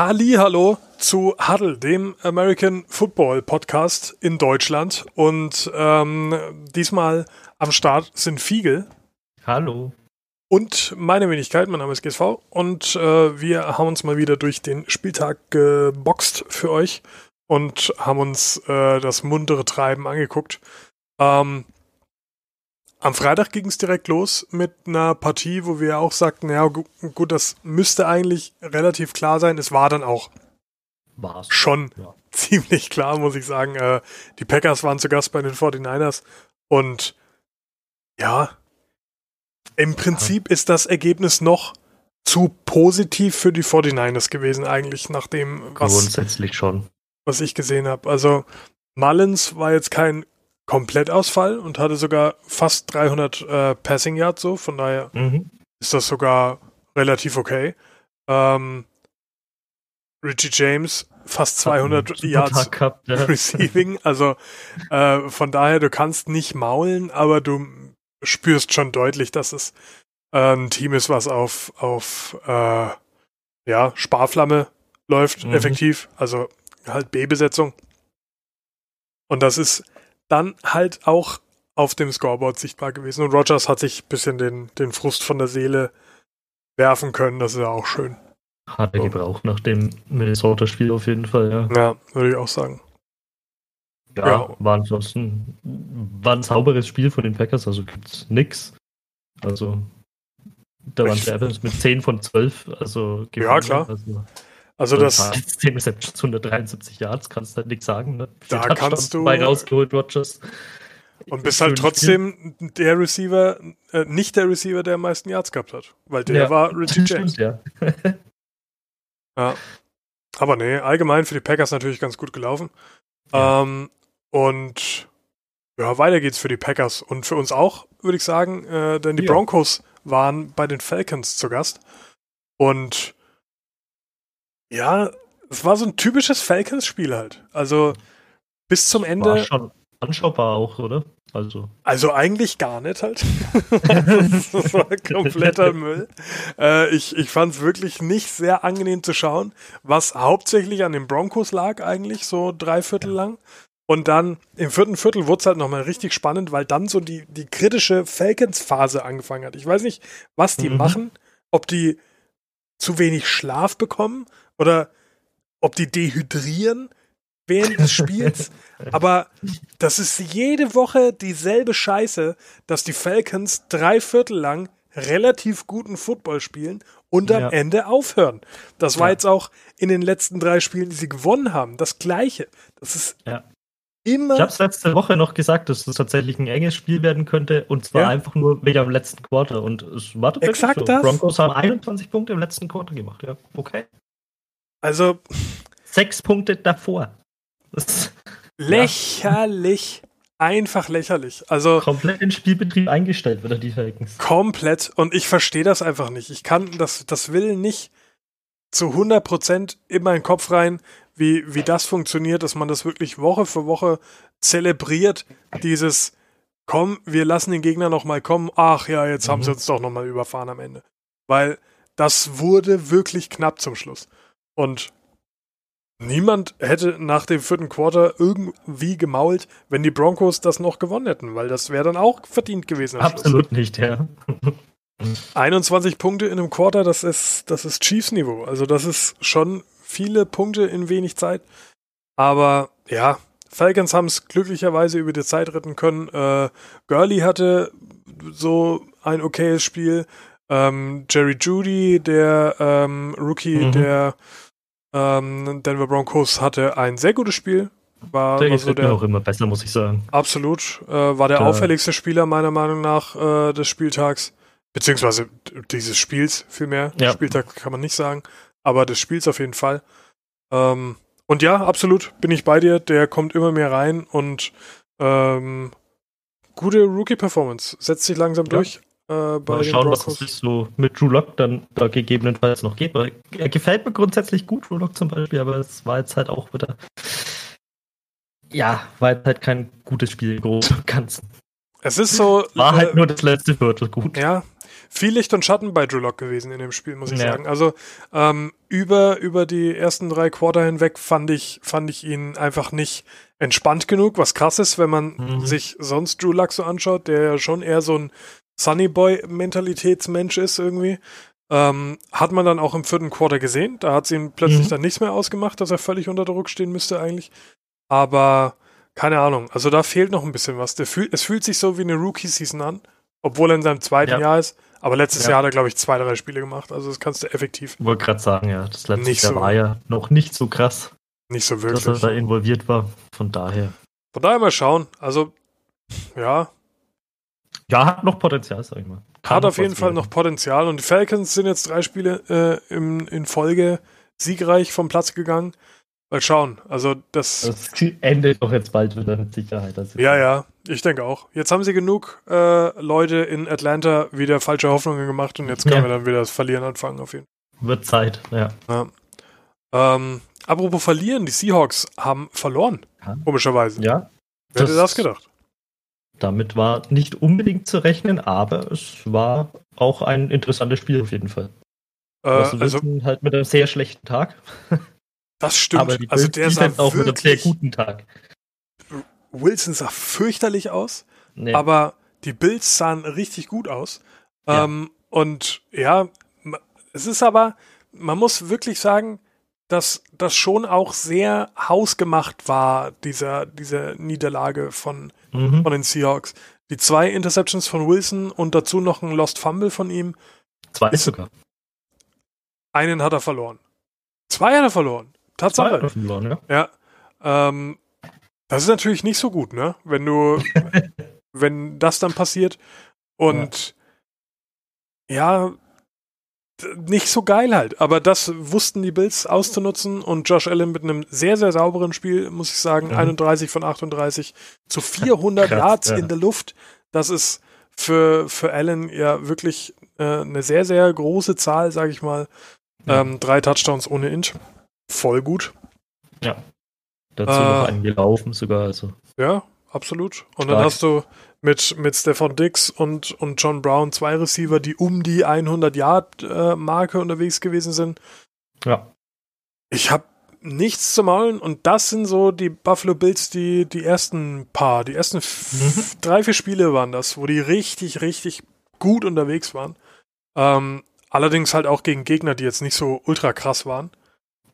Halli, hallo zu Huddle, dem American Football Podcast in Deutschland. Und ähm, diesmal am Start sind Fiegel. Hallo. Und meine Wenigkeit, mein Name ist GSV. Und äh, wir haben uns mal wieder durch den Spieltag geboxt für euch und haben uns äh, das muntere Treiben angeguckt. Ähm, am Freitag ging es direkt los mit einer Partie, wo wir auch sagten, ja gut, das müsste eigentlich relativ klar sein. Es war dann auch War's. schon ja. ziemlich klar, muss ich sagen. Äh, die Packers waren zu Gast bei den 49ers und ja, im Prinzip ist das Ergebnis noch zu positiv für die 49ers gewesen eigentlich, nachdem was, Grundsätzlich schon. was ich gesehen habe. Also Mullins war jetzt kein Komplettausfall und hatte sogar fast 300 äh, Passing Yards so, von daher mhm. ist das sogar relativ okay. Ähm, Richie James fast 200 Yards gehabt, ja. Receiving, also äh, von daher, du kannst nicht maulen, aber du spürst schon deutlich, dass es äh, ein Team ist, was auf, auf äh, ja, Sparflamme läuft, mhm. effektiv, also halt B-Besetzung. Und das ist dann halt auch auf dem Scoreboard sichtbar gewesen. Und Rogers hat sich ein bisschen den, den Frust von der Seele werfen können. Das ist ja auch schön. Hat er so. gebraucht nach dem Minnesota-Spiel auf jeden Fall, ja. Ja, würde ich auch sagen. Ja, ja. war ansonsten war ein sauberes Spiel von den Packers, also gibt's nix. Also da waren die Evans mit 10 von 12, also Ja, klar. Also, also das. 10 Receptions, 173 Yards, kannst halt nichts sagen. Ne? Da kannst du. Bei rausgeholt, Rogers. Und bist halt trotzdem der Receiver, äh, nicht der Receiver, der am meisten Yards gehabt hat. Weil der ja, war Richie James. ja. ja. Aber nee, allgemein für die Packers natürlich ganz gut gelaufen. Ja. Ähm, und ja, weiter geht's für die Packers und für uns auch, würde ich sagen, äh, denn die. Broncos waren bei den Falcons zu Gast. Und ja, es war so ein typisches Falcons-Spiel halt. Also bis zum Ende. War schon anschaubar auch, oder? Also. Also eigentlich gar nicht halt. das war kompletter Müll. Äh, ich ich fand es wirklich nicht sehr angenehm zu schauen, was hauptsächlich an den Broncos lag eigentlich, so drei Viertel lang. Und dann im vierten Viertel wurde es halt nochmal richtig spannend, weil dann so die, die kritische Falcons-Phase angefangen hat. Ich weiß nicht, was die mhm. machen, ob die zu wenig Schlaf bekommen oder ob die dehydrieren während des Spiels. Aber das ist jede Woche dieselbe Scheiße, dass die Falcons drei Viertel lang relativ guten Football spielen und am ja. Ende aufhören. Das war ja. jetzt auch in den letzten drei Spielen, die sie gewonnen haben, das Gleiche. Das ist ja. immer. Ich habe es letzte Woche noch gesagt, dass es tatsächlich ein enges Spiel werden könnte und zwar einfach nur wegen dem letzten Quarter und es war tatsächlich Exakt so. Das? Broncos haben 21 Punkte im letzten Quarter gemacht, ja. Okay. Also. Sechs Punkte davor. Lächerlich. Ja. Einfach lächerlich. Also. Komplett in Spielbetrieb eingestellt wird die Falcons. Komplett. Und ich verstehe das einfach nicht. Ich kann, das, das will nicht zu 100% in meinen Kopf rein, wie, wie das funktioniert, dass man das wirklich Woche für Woche zelebriert. Dieses, komm, wir lassen den Gegner nochmal kommen. Ach ja, jetzt mhm. haben sie uns doch nochmal überfahren am Ende. Weil das wurde wirklich knapp zum Schluss. Und Niemand hätte nach dem vierten Quarter irgendwie gemault, wenn die Broncos das noch gewonnen hätten, weil das wäre dann auch verdient gewesen. Absolut Schluss. nicht, ja. 21 Punkte in einem Quarter, das ist, das ist Chiefs-Niveau. Also das ist schon viele Punkte in wenig Zeit. Aber ja, Falcons haben es glücklicherweise über die Zeit retten können. Äh, Gurley hatte so ein okayes Spiel. Ähm, Jerry Judy, der ähm, Rookie, mhm. der ähm, Denver Broncos hatte ein sehr gutes Spiel. War der also der, mir auch immer besser, muss ich sagen. Absolut. Äh, war der, der auffälligste Spieler meiner Meinung nach äh, des Spieltags. Beziehungsweise dieses Spiels vielmehr. Ja. Spieltag kann man nicht sagen. Aber des Spiels auf jeden Fall. Ähm, und ja, absolut bin ich bei dir. Der kommt immer mehr rein und ähm, gute Rookie-Performance. Setzt sich langsam ja. durch. Äh, Mal schauen, was es so mit Drew Lock dann da gegebenenfalls noch geht. Weil er gefällt mir grundsätzlich gut, Drew Lock zum Beispiel, aber es war jetzt halt auch wieder. Ja, war jetzt halt kein gutes Spiel im Großen und Ganzen. Es ist so. War halt äh, nur das letzte Viertel gut. Ja. viel Licht und Schatten bei Drew Lock gewesen in dem Spiel, muss ich ja. sagen. Also ähm, über, über die ersten drei Quarter hinweg fand ich, fand ich ihn einfach nicht entspannt genug, was krass ist, wenn man mhm. sich sonst Drew Luck so anschaut, der ja schon eher so ein Sunny Boy-Mentalitätsmensch ist irgendwie. Ähm, hat man dann auch im vierten Quarter gesehen. Da hat es ihm plötzlich mhm. dann nichts mehr ausgemacht, dass er völlig unter Druck stehen müsste eigentlich. Aber keine Ahnung. Also da fehlt noch ein bisschen was. Fühl, es fühlt sich so wie eine Rookie-Season an, obwohl er in seinem zweiten ja. Jahr ist. Aber letztes ja. Jahr hat er, glaube ich, zwei, drei Spiele gemacht. Also das kannst du effektiv. Ich wollte gerade sagen, ja. Das letzte Jahr so, war ja noch nicht so krass. Nicht so wirklich. Dass er da involviert war. Von daher. Von daher mal schauen. Also, ja. Ja, hat noch Potenzial, sag ich mal. Kann hat auf jeden Fall noch Potenzial. Und die Falcons sind jetzt drei Spiele äh, im, in Folge siegreich vom Platz gegangen. Mal schauen. Also das, das endet doch jetzt bald wieder mit Sicherheit. Ja, ja, ich denke auch. Jetzt haben sie genug äh, Leute in Atlanta wieder falsche Hoffnungen gemacht und jetzt können ja. wir dann wieder das Verlieren anfangen auf jeden Fall. Wird Zeit, ja. ja. Ähm, apropos verlieren, die Seahawks haben verloren. Ja. Komischerweise. Ja. Wer hätte das gedacht? Damit war nicht unbedingt zu rechnen, aber es war auch ein interessantes Spiel auf jeden Fall. Äh, also halt mit einem sehr schlechten Tag. Das stimmt. Aber die also der sah auch mit einem sehr guten Tag. Wilson sah fürchterlich aus, nee. aber die Bills sahen richtig gut aus. Ja. Ähm, und ja, es ist aber, man muss wirklich sagen, dass das schon auch sehr hausgemacht war, dieser, diese Niederlage von, mhm. von den Seahawks. Die zwei Interceptions von Wilson und dazu noch ein Lost Fumble von ihm. Zwei sogar. Einen hat er verloren. Zwei hat er verloren. Tatsache. Verloren, ja. ja ähm, das ist natürlich nicht so gut, ne? Wenn du, wenn das dann passiert und ja. ja. Nicht so geil halt. Aber das wussten die Bills auszunutzen und Josh Allen mit einem sehr, sehr sauberen Spiel, muss ich sagen, mhm. 31 von 38 zu 400 Krass, Yards ja. in der Luft. Das ist für, für Allen ja wirklich äh, eine sehr, sehr große Zahl, sage ich mal. Ja. Ähm, drei Touchdowns ohne Inch voll gut. Ja. Dazu äh, noch einen gelaufen sogar. Also. Ja, absolut. Und Stark. dann hast du mit, mit Stefan Dix und, und John Brown zwei Receiver, die um die 100-Yard-Marke äh, unterwegs gewesen sind. Ja. Ich habe nichts zu maulen und das sind so die Buffalo Bills, die, die ersten paar, die ersten mhm. drei, vier Spiele waren das, wo die richtig, richtig gut unterwegs waren. Ähm, allerdings halt auch gegen Gegner, die jetzt nicht so ultra krass waren.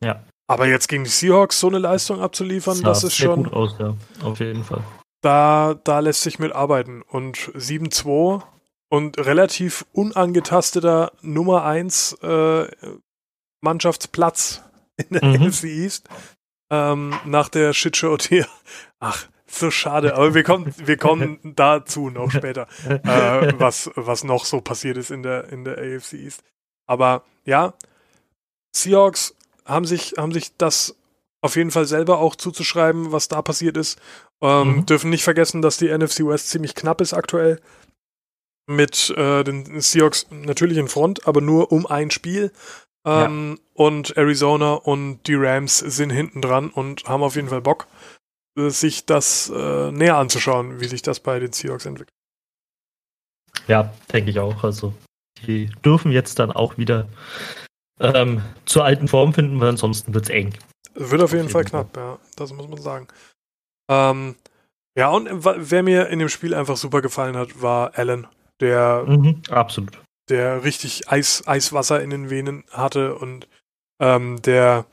Ja. Aber jetzt gegen die Seahawks so eine Leistung abzuliefern, das, das ist schon. gut aus, ja. Auf jeden Fall. Da, da lässt sich mit arbeiten. Und 7-2 und relativ unangetasteter Nummer 1 äh, Mannschaftsplatz in der mhm. NFC East. Ähm, nach der Shitshow hier. Ach, so schade, aber wir kommen, wir kommen dazu noch später, äh, was, was noch so passiert ist in der, in der AFC East. Aber ja, Seahawks haben sich, haben sich das auf jeden Fall selber auch zuzuschreiben, was da passiert ist. Ähm, mhm. Dürfen nicht vergessen, dass die NFC West ziemlich knapp ist aktuell. Mit äh, den Seahawks natürlich in Front, aber nur um ein Spiel. Ähm, ja. Und Arizona und die Rams sind hinten dran und haben auf jeden Fall Bock, äh, sich das äh, näher anzuschauen, wie sich das bei den Seahawks entwickelt. Ja, denke ich auch. Also, die dürfen jetzt dann auch wieder ähm, zur alten Form finden, weil ansonsten wird es eng. Wird auf jeden, auf Fall knapp, Fall. ja, das muss man sagen. Ähm, ja, und wer mir in dem Spiel einfach super gefallen hat, war Allen, der mhm, absolut. Der richtig Eis, Eiswasser in den Venen hatte und ähm, der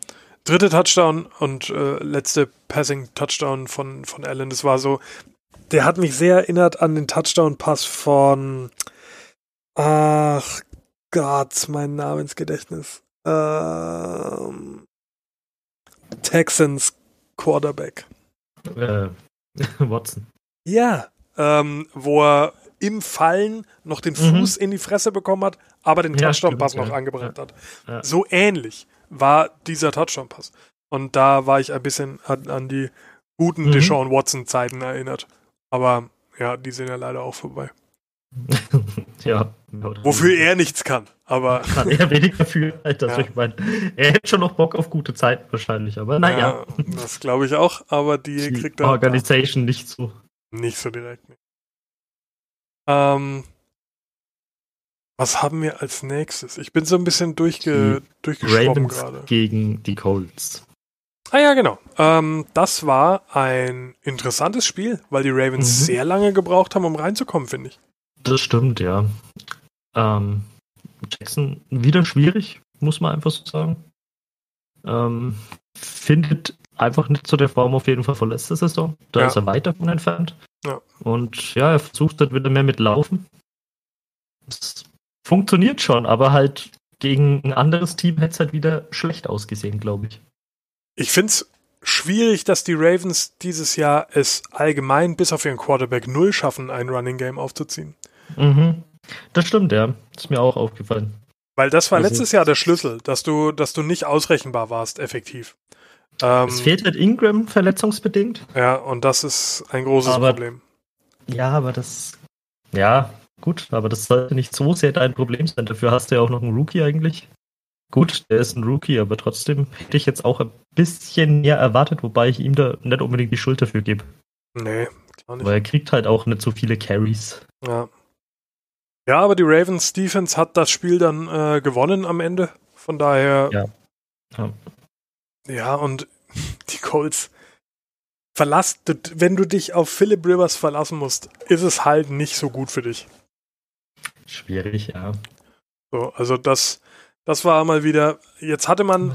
dritte Touchdown und äh, letzte Passing-Touchdown von, von Allen, das war so, der hat mich sehr erinnert an den Touchdown-Pass von Ach Gott, mein Namensgedächtnis. Ähm, Texans Quarterback. Äh, Watson. Ja, ähm, wo er im Fallen noch den mhm. Fuß mhm. in die Fresse bekommen hat, aber den Touchdown-Pass noch ja. angebracht hat. Ja. So ähnlich war dieser Touchdown-Pass. Und da war ich ein bisschen an, an die guten mhm. Deshaun Watson-Zeiten erinnert. Aber ja, die sind ja leider auch vorbei. ja. Wofür er nichts kann, aber. Kann er wenig dafür, also ja. ich meine, er hätte schon noch Bock auf gute Zeiten wahrscheinlich, aber naja. Ja, das glaube ich auch, aber die, die kriegt er. Organisation nicht so. Nicht so direkt. Ähm, Was haben wir als nächstes? Ich bin so ein bisschen durchge durchgeschwommen gerade. Gegen die Colts. Ah ja, genau. Ähm, das war ein interessantes Spiel, weil die Ravens mhm. sehr lange gebraucht haben, um reinzukommen, finde ich. Das stimmt, ja. Ähm, Jackson wieder schwierig, muss man einfach so sagen. Ähm, findet einfach nicht zu der Form auf jeden Fall von letzter Saison. Da ja. ist er weit davon entfernt. Ja. Und ja, er versucht halt wieder mehr mit Laufen. Das funktioniert schon, aber halt gegen ein anderes Team hätte es halt wieder schlecht ausgesehen, glaube ich. Ich finde es schwierig, dass die Ravens dieses Jahr es allgemein bis auf ihren Quarterback null schaffen, ein Running Game aufzuziehen. Mhm. Das stimmt, ja. ist mir auch aufgefallen. Weil das war also, letztes Jahr der Schlüssel, dass du, dass du nicht ausrechenbar warst, effektiv. Ähm, es fehlt halt Ingram verletzungsbedingt. Ja, und das ist ein großes aber, Problem. Ja, aber das. Ja, gut, aber das sollte nicht so sehr dein Problem sein. Dafür hast du ja auch noch einen Rookie eigentlich. Gut, der ist ein Rookie, aber trotzdem hätte ich jetzt auch ein bisschen mehr erwartet, wobei ich ihm da nicht unbedingt die Schuld dafür gebe. Nee, klar nicht. Weil er kriegt halt auch nicht so viele Carries. Ja. Ja, aber die Ravens Defense hat das Spiel dann äh, gewonnen am Ende. Von daher. Ja. ja. Ja, und die Colts. Verlass, wenn du dich auf Philip Rivers verlassen musst, ist es halt nicht so gut für dich. Schwierig, ja. So, also das, das war mal wieder, jetzt hatte man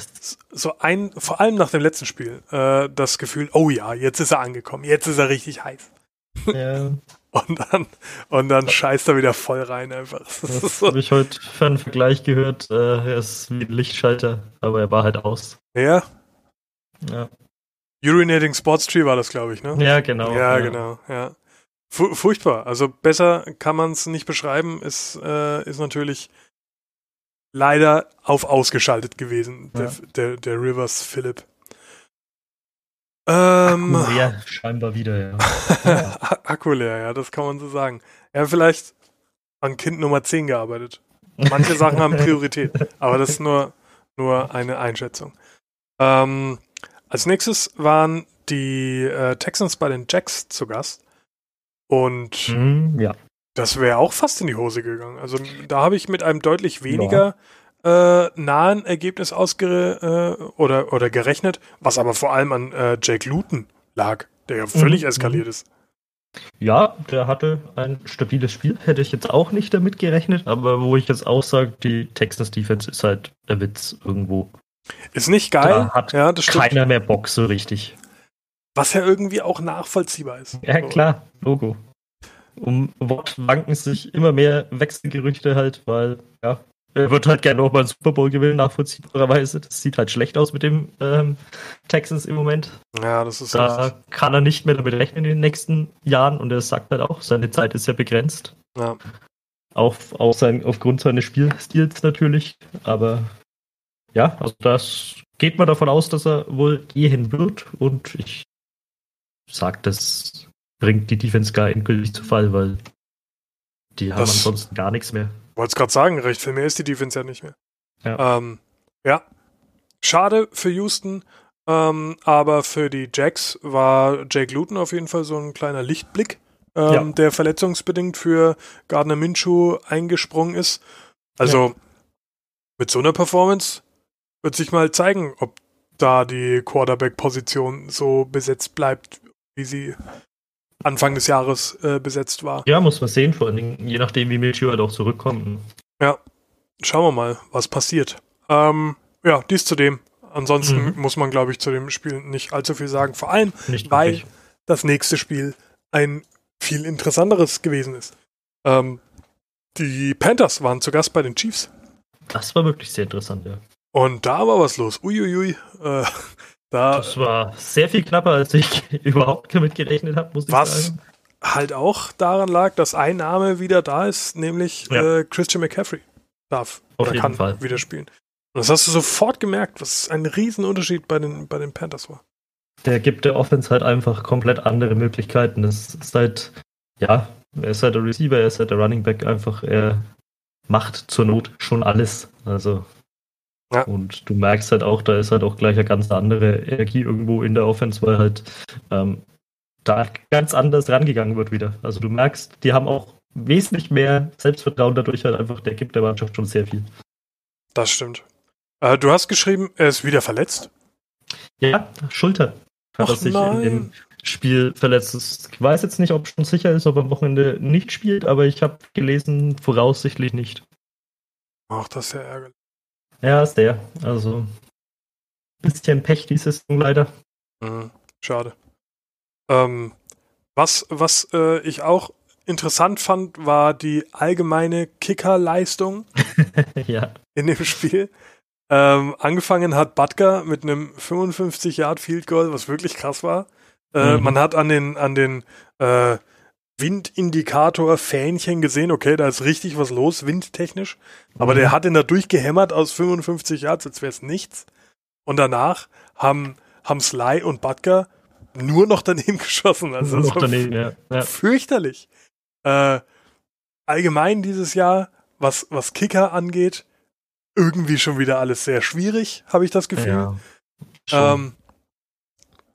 so ein, vor allem nach dem letzten Spiel, äh, das Gefühl, oh ja, jetzt ist er angekommen, jetzt ist er richtig heiß. Ja. Und dann, und dann scheißt er wieder voll rein einfach. Das so. habe ich heute für einen Vergleich gehört. Äh, er ist wie ein Lichtschalter, aber er war halt aus. Ja, ja. Urinating Sports Tree war das, glaube ich, ne? Ja, genau. Ja, ja. genau, ja. Fu furchtbar. Also besser kann man es nicht beschreiben. Ist, äh, ist natürlich leider auf ausgeschaltet gewesen, ja. der, der, der, Rivers Philip. Ähm, Akku leer, scheinbar wieder, ja. Akku leer, ja, das kann man so sagen. Er hat vielleicht an Kind Nummer 10 gearbeitet. Manche Sachen haben Priorität, aber das ist nur, nur eine Einschätzung. Ähm, als nächstes waren die äh, Texans bei den Jacks zu Gast. Und mm, ja. das wäre auch fast in die Hose gegangen. Also da habe ich mit einem deutlich weniger ja. Äh, nahen Ergebnis ausge äh, oder, oder gerechnet, was aber vor allem an äh, Jake Luton lag, der ja völlig mm, eskaliert ist. Ja, der hatte ein stabiles Spiel. Hätte ich jetzt auch nicht damit gerechnet, aber wo ich jetzt auch sage, die Texans Defense ist halt der Witz irgendwo. Ist nicht geil. Da hat ja, das keiner mehr Bock so richtig. Was ja irgendwie auch nachvollziehbar ist. Ja, klar, Logo. Um Wort wanken sich immer mehr Wechselgerüchte halt, weil, ja, er wird halt gerne auch mal einen Super Bowl gewinnen, nachvollziehbarerweise. Das sieht halt schlecht aus mit dem ähm, Texans im Moment. Ja, das ist Da richtig. kann er nicht mehr damit rechnen in den nächsten Jahren und er sagt halt auch, seine Zeit ist ja begrenzt. Ja. Auch, auch sein, aufgrund seines Spielstils natürlich, aber ja, also das geht man davon aus, dass er wohl gehen wird und ich sage, das bringt die Defense gar endgültig zu Fall, weil die haben das ansonsten gar nichts mehr. Wollte es gerade sagen, recht viel mehr ist die Defense ja nicht mehr. Ja, ähm, ja. schade für Houston, ähm, aber für die Jacks war Jake Luton auf jeden Fall so ein kleiner Lichtblick, ähm, ja. der verletzungsbedingt für Gardner Minshew eingesprungen ist. Also ja. mit so einer Performance wird sich mal zeigen, ob da die Quarterback-Position so besetzt bleibt, wie sie Anfang des Jahres äh, besetzt war. Ja, muss man sehen, vor allen Dingen, je nachdem, wie Milchio halt auch zurückkommt. Ja, schauen wir mal, was passiert. Ähm, ja, dies zu dem. Ansonsten mhm. muss man, glaube ich, zu dem Spiel nicht allzu viel sagen. Vor allem, nicht weil wirklich. das nächste Spiel ein viel interessanteres gewesen ist. Ähm, die Panthers waren zu Gast bei den Chiefs. Das war wirklich sehr interessant, ja. Und da war was los. Uiuiui. Äh, da, das war sehr viel knapper, als ich überhaupt damit gerechnet habe, muss ich was sagen. Was halt auch daran lag, dass ein Name wieder da ist, nämlich ja. äh, Christian McCaffrey darf Auf oder kann Fall. wieder spielen. Und das hast du sofort gemerkt, was ein Riesenunterschied bei den, bei den Panthers war. Der gibt der Offense halt einfach komplett andere Möglichkeiten. Das ist halt, ja, er ist halt der Receiver, er ist halt der Running Back einfach, er macht zur Not schon alles. Also ja. Und du merkst halt auch, da ist halt auch gleich eine ganz andere Energie irgendwo in der Offense, weil halt ähm, da ganz anders rangegangen wird wieder. Also du merkst, die haben auch wesentlich mehr Selbstvertrauen dadurch halt einfach, der gibt der Mannschaft schon sehr viel. Das stimmt. Äh, du hast geschrieben, er ist wieder verletzt. Ja, Schulter. Hat er sich in dem Spiel verletzt. Ich weiß jetzt nicht, ob schon sicher ist, ob er am Wochenende nicht spielt, aber ich habe gelesen, voraussichtlich nicht. Ach, das ist ja ärgerlich. Ja, ist der. Also, bisschen Pech die Saison leider. Mhm. Schade. Ähm, was was äh, ich auch interessant fand, war die allgemeine Kickerleistung ja. in dem Spiel. Ähm, angefangen hat Butker mit einem 55 Yard Field Goal, was wirklich krass war. Äh, Mhm. Man hat an den an den äh, Windindikator Fähnchen gesehen, okay, da ist richtig was los, windtechnisch. Aber Mhm. der hat ihn da durchgehämmert aus 55 Yards, als wäre es nichts. Und danach haben, haben Sly und Butker nur noch daneben geschossen. Also Nur das noch war daneben, ja. ja. fürchterlich. Äh, allgemein dieses Jahr, was, was Kicker angeht, irgendwie schon wieder alles sehr schwierig, habe ich das Gefühl. ja. Ähm,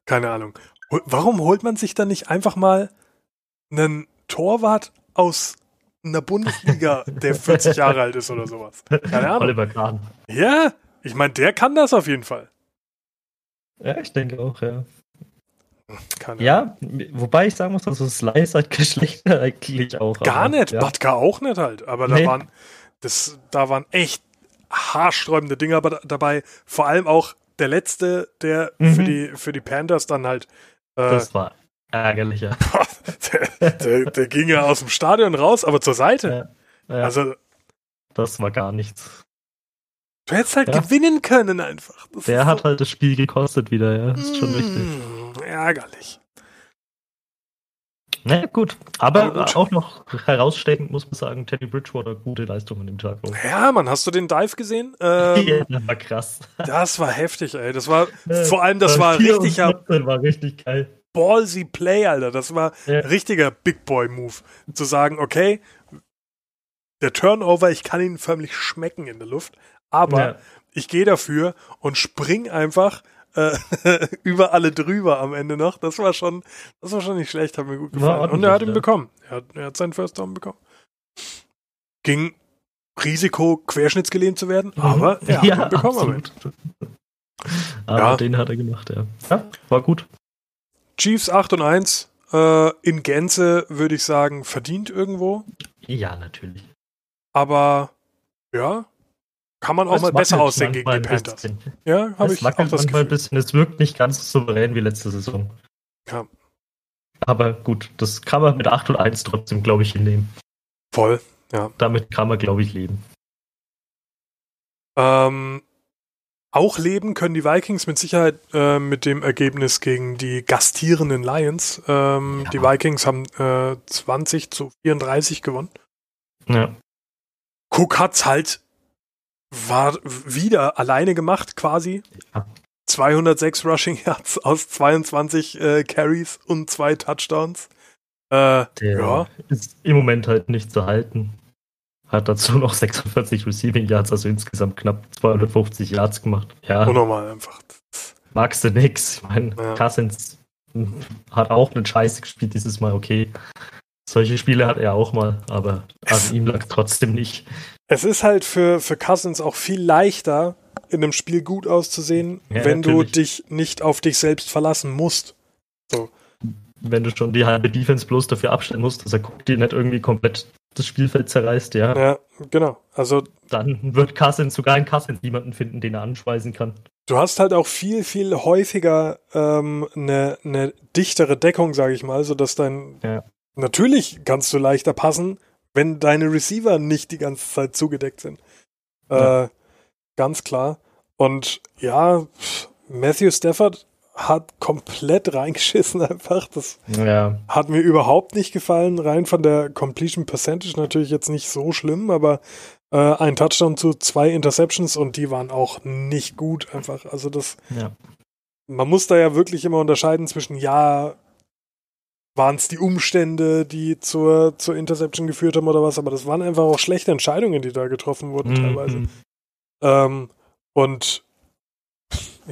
keine Ahnung. Warum holt man sich dann nicht einfach mal einen Torwart aus einer Bundesliga, der 40 Jahre alt ist oder sowas? Keine Ahnung. Oliver Kahn. Ja, ich meine, der kann das auf jeden Fall. Ja, ich denke auch, ja. Keine Ja, wobei ich sagen muss, also Sly ist halt Geschlechter eigentlich auch. Gar aber, nicht, Ja. Batka auch nicht halt. Aber da Nee. waren das, da waren echt haarsträubende Dinge aber da- dabei. Vor allem auch der letzte, der Mhm. für die für die Panthers dann halt äh, Das war ärgerlich, ja. der, der, der ging ja aus dem Stadion raus, aber zur Seite. ja. ja Also das war gar nichts. du hättest halt Ja. gewinnen können einfach. Das Der hat so- halt das Spiel gekostet wieder, ja. Das ist schon richtig. Mm, ärgerlich. Na gut. Aber Aber gut. auch noch herausstechend muss man sagen, Teddy Bridgewater gute Leistung an dem Tag. Ja, Mann, hast du den Dive gesehen? Ähm, Ja, das war krass. Das war heftig, ey. Das war vor allem, das war 14 war richtig geil. Ballsy Play, Alter. Das war Ja. richtiger Big Boy Move. Zu sagen, okay, der Turnover, ich kann ihn förmlich schmecken in der Luft, aber Ja. ich gehe dafür und spring einfach äh, über alle drüber am Ende noch. Das war schon, das war schon nicht schlecht, hat mir gut gefallen. Und er hat ihn ja. bekommen. Er hat, er hat seinen First Down bekommen. Ging Risiko, querschnittsgelähmt zu werden, aber er hat ihn bekommen. absolut. Aber Ja. den hat er gemacht, ja. Ja, war gut. Chiefs 8 und 1, äh, in Gänze würde ich sagen, verdient irgendwo. Ja, natürlich. Aber ja, kann man auch Es mal besser aussehen gegen die Panthers. bisschen. Ja, habe ich auch das manchmal ein Gefühl. bisschen. Es wirkt nicht ganz so souverän wie letzte Saison. Ja. Aber gut, das kann man mit 8 und 1 trotzdem, glaube ich, hinnehmen. Voll. Damit kann man, glaube ich, leben. Ähm, auch leben können die Vikings mit Sicherheit äh, mit dem Ergebnis gegen die gastierenden Lions. Ähm, Ja. Die Vikings haben äh, 20 zu 34 gewonnen. Ja. Cook hat's halt war wieder alleine gemacht quasi. Ja. 206 Rushing Yards aus 22 äh, Carries und zwei Touchdowns. Äh, Der ja, ist im Moment halt nicht zu halten. Hat dazu noch 46 Receiving Yards, also insgesamt knapp 250 Yards gemacht. Ja, unnormal einfach. magst du nix. Ich meine, Ja. Cousins hat auch einen Scheiße gespielt dieses Mal, okay. Solche Spiele hat er auch mal, aber an ihm lag trotzdem nicht. Es ist halt für, für Cousins auch viel leichter, in einem Spiel gut auszusehen, Ja, wenn du natürlich. dich nicht auf dich selbst verlassen musst. Wenn du schon die halbe Defense bloß dafür abstellen musst, dass er guckt, die nicht irgendwie komplett das Spielfeld zerreißt, ja, Ja, genau. Also dann wird Cousins sogar in Cousins niemanden finden, den er anschweißen kann. du hast halt auch viel, viel häufiger ähm, eine, eine dichtere Deckung, sage ich mal, sodass dein. Ja. Natürlich kannst du leichter passen, wenn deine Receiver nicht die ganze Zeit zugedeckt sind. Ja. Äh, ganz klar. Und ja, Matthew Stafford hat komplett reingeschissen einfach. Das Ja, hat mir überhaupt nicht gefallen. Rein von der Completion Percentage natürlich jetzt nicht so schlimm, aber äh, ein Touchdown zu zwei Interceptions und die waren auch nicht gut einfach. Also das, ja. man muss da ja wirklich immer unterscheiden zwischen ja, waren es die Umstände, die zur, zur Interception geführt haben oder was, aber das waren einfach auch schlechte Entscheidungen, die da getroffen wurden teilweise. Mhm. Ähm, und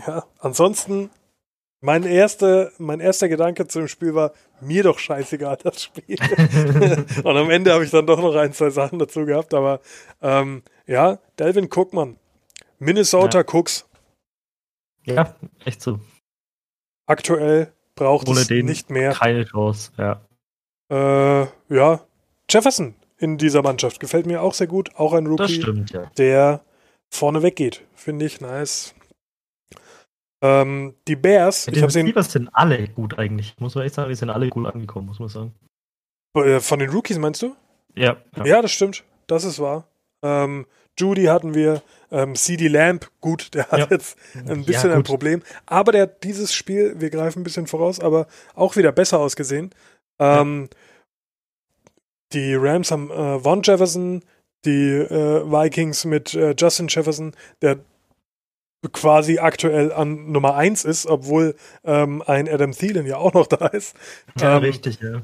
ja, ansonsten Mein, erste, mein erster Gedanke zu dem Spiel war, mir doch scheißegal, das Spiel. und am Ende habe ich dann doch noch ein, zwei Sachen dazu gehabt, aber ähm, ja, Delvin Cookman, Minnesota Ja. Cooks, Ja, echt so. aktuell braucht Ohne es den nicht mehr. Keine Chance, ja. Äh, ja, Jefferson in dieser Mannschaft gefällt mir auch sehr gut, auch ein Rookie. stimmt, ja. der vorne weggeht. Finde ich nice. Ähm, die Bears, Die ich habe sie Receivers sind alle gut eigentlich. Muss man echt sagen, die sind alle gut angekommen, muss man sagen. äh, von den Rookies, meinst du? Ja, ja. Ja, das stimmt. Das ist wahr. Ähm, Judy hatten wir, ähm, CD Lamb, gut, der hat Ja. jetzt ein bisschen ja, ein. Problem. Aber der hat dieses Spiel, wir greifen ein bisschen voraus, aber auch wieder besser ausgesehen. Ähm, Die Rams haben äh, Von Jefferson, die äh, Vikings mit äh, Justin Jefferson, der quasi aktuell an Nummer 1 ist, obwohl ähm, ein Adam Thielen ja auch noch da ist. Ja, Ähm, richtig, ja.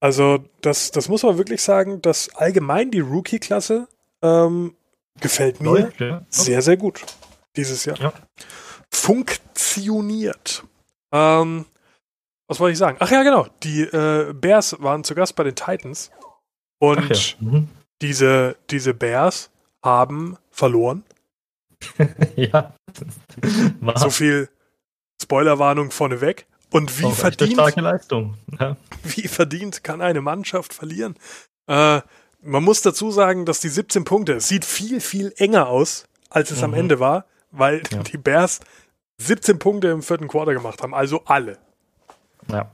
Also, das, das muss man wirklich sagen, dass allgemein die Rookie-Klasse ähm, gefällt mir Läuft, ja. sehr, sehr gut dieses Jahr. Ja. Funktioniert. Ähm, was wollte ich sagen? Ach ja, genau. Die äh, Bears waren zu Gast bei den Titans. Und ja. Mhm. diese, diese Bears haben verloren. ja. So viel Spoilerwarnung vorneweg. Und wie auch verdient starke Leistung. Ja. wie verdient kann eine Mannschaft verlieren? Äh, man muss dazu sagen, dass die 17 Punkte, es sieht viel, viel enger aus, als es am Mhm. Ende war, weil Ja. die Bears 17 Punkte im vierten Quarter gemacht haben, also alle. ja.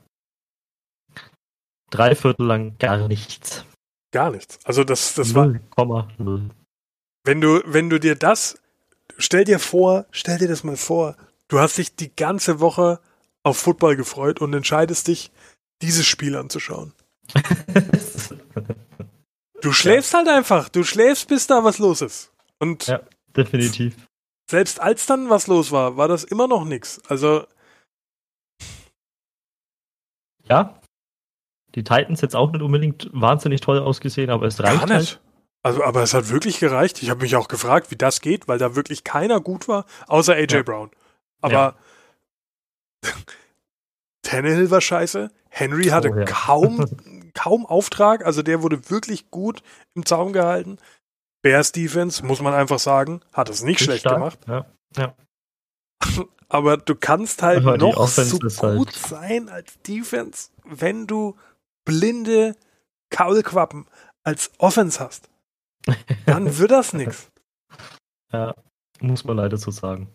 Drei Viertel lang gar nichts. Gar nichts. Also das, das war, 0,0. wenn du, wenn du dir das, stell dir vor, stell dir das mal vor, du hast dich die ganze Woche auf Football gefreut und entscheidest dich, dieses Spiel anzuschauen. Du schläfst halt einfach, du schläfst, bis da was los ist. Und Ja. Definitiv. selbst als dann was los war, war das immer noch nichts. Also, Ja. Die Titans jetzt auch nicht unbedingt wahnsinnig toll ausgesehen, aber es reicht gar halt. Nicht. Also, aber es hat wirklich gereicht. Ich habe mich auch gefragt, wie das geht, weil da wirklich keiner gut war, außer AJ Ja. Brown. Aber Tannehill war scheiße. Henry hatte Oh, ja. kaum, kaum Auftrag. Also der wurde wirklich gut im Zaum gehalten. Bears Defense, muss man einfach sagen, hat es nicht schlecht stark. gemacht. Ja. ja. Aber du kannst halt Aber noch so halt- gut sein als Defense, wenn du blinde Kaulquappen als Offense hast. Dann wird das nichts. ja. Muss man leider so sagen.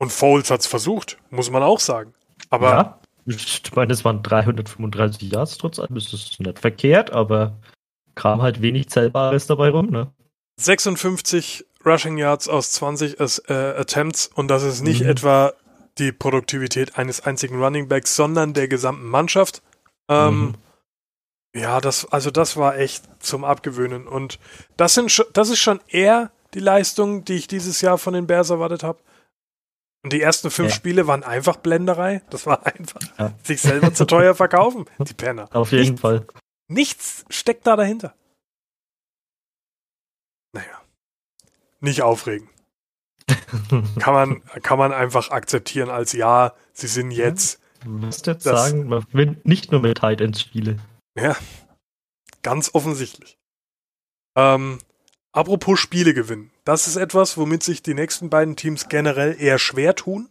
Und Foles hat's versucht, muss man auch sagen. Aber ja. Ich meine, es waren 335 Yards trotz allem. Das ist nicht verkehrt, aber kam halt wenig Zählbares dabei rum, ne? 56 Rushing Yards aus 20 As- äh, Attempts und das ist nicht Mhm. etwa die Produktivität eines einzigen Running Backs, sondern der gesamten Mannschaft. Ähm, Mhm. Ja, das, also das war echt zum Abgewöhnen. Und das sind schon, das ist schon eher die Leistung, die ich dieses Jahr von den Bears erwartet habe. Und die ersten fünf Ja. Spiele waren einfach Blenderei. Das war einfach Ja. sich selber zu teuer verkaufen, die Penner. Auf jeden Nichts. Fall. Nichts steckt da dahinter. Naja. Nicht aufregen. Kann man, kann man einfach akzeptieren als ja, sie sind jetzt Du musst jetzt sagen, man gewinnt nicht nur mit Tight Ends Spiele. Ja, ganz offensichtlich. Ähm, apropos Spiele gewinnen. Das ist etwas, womit sich die nächsten beiden Teams generell eher schwer tun.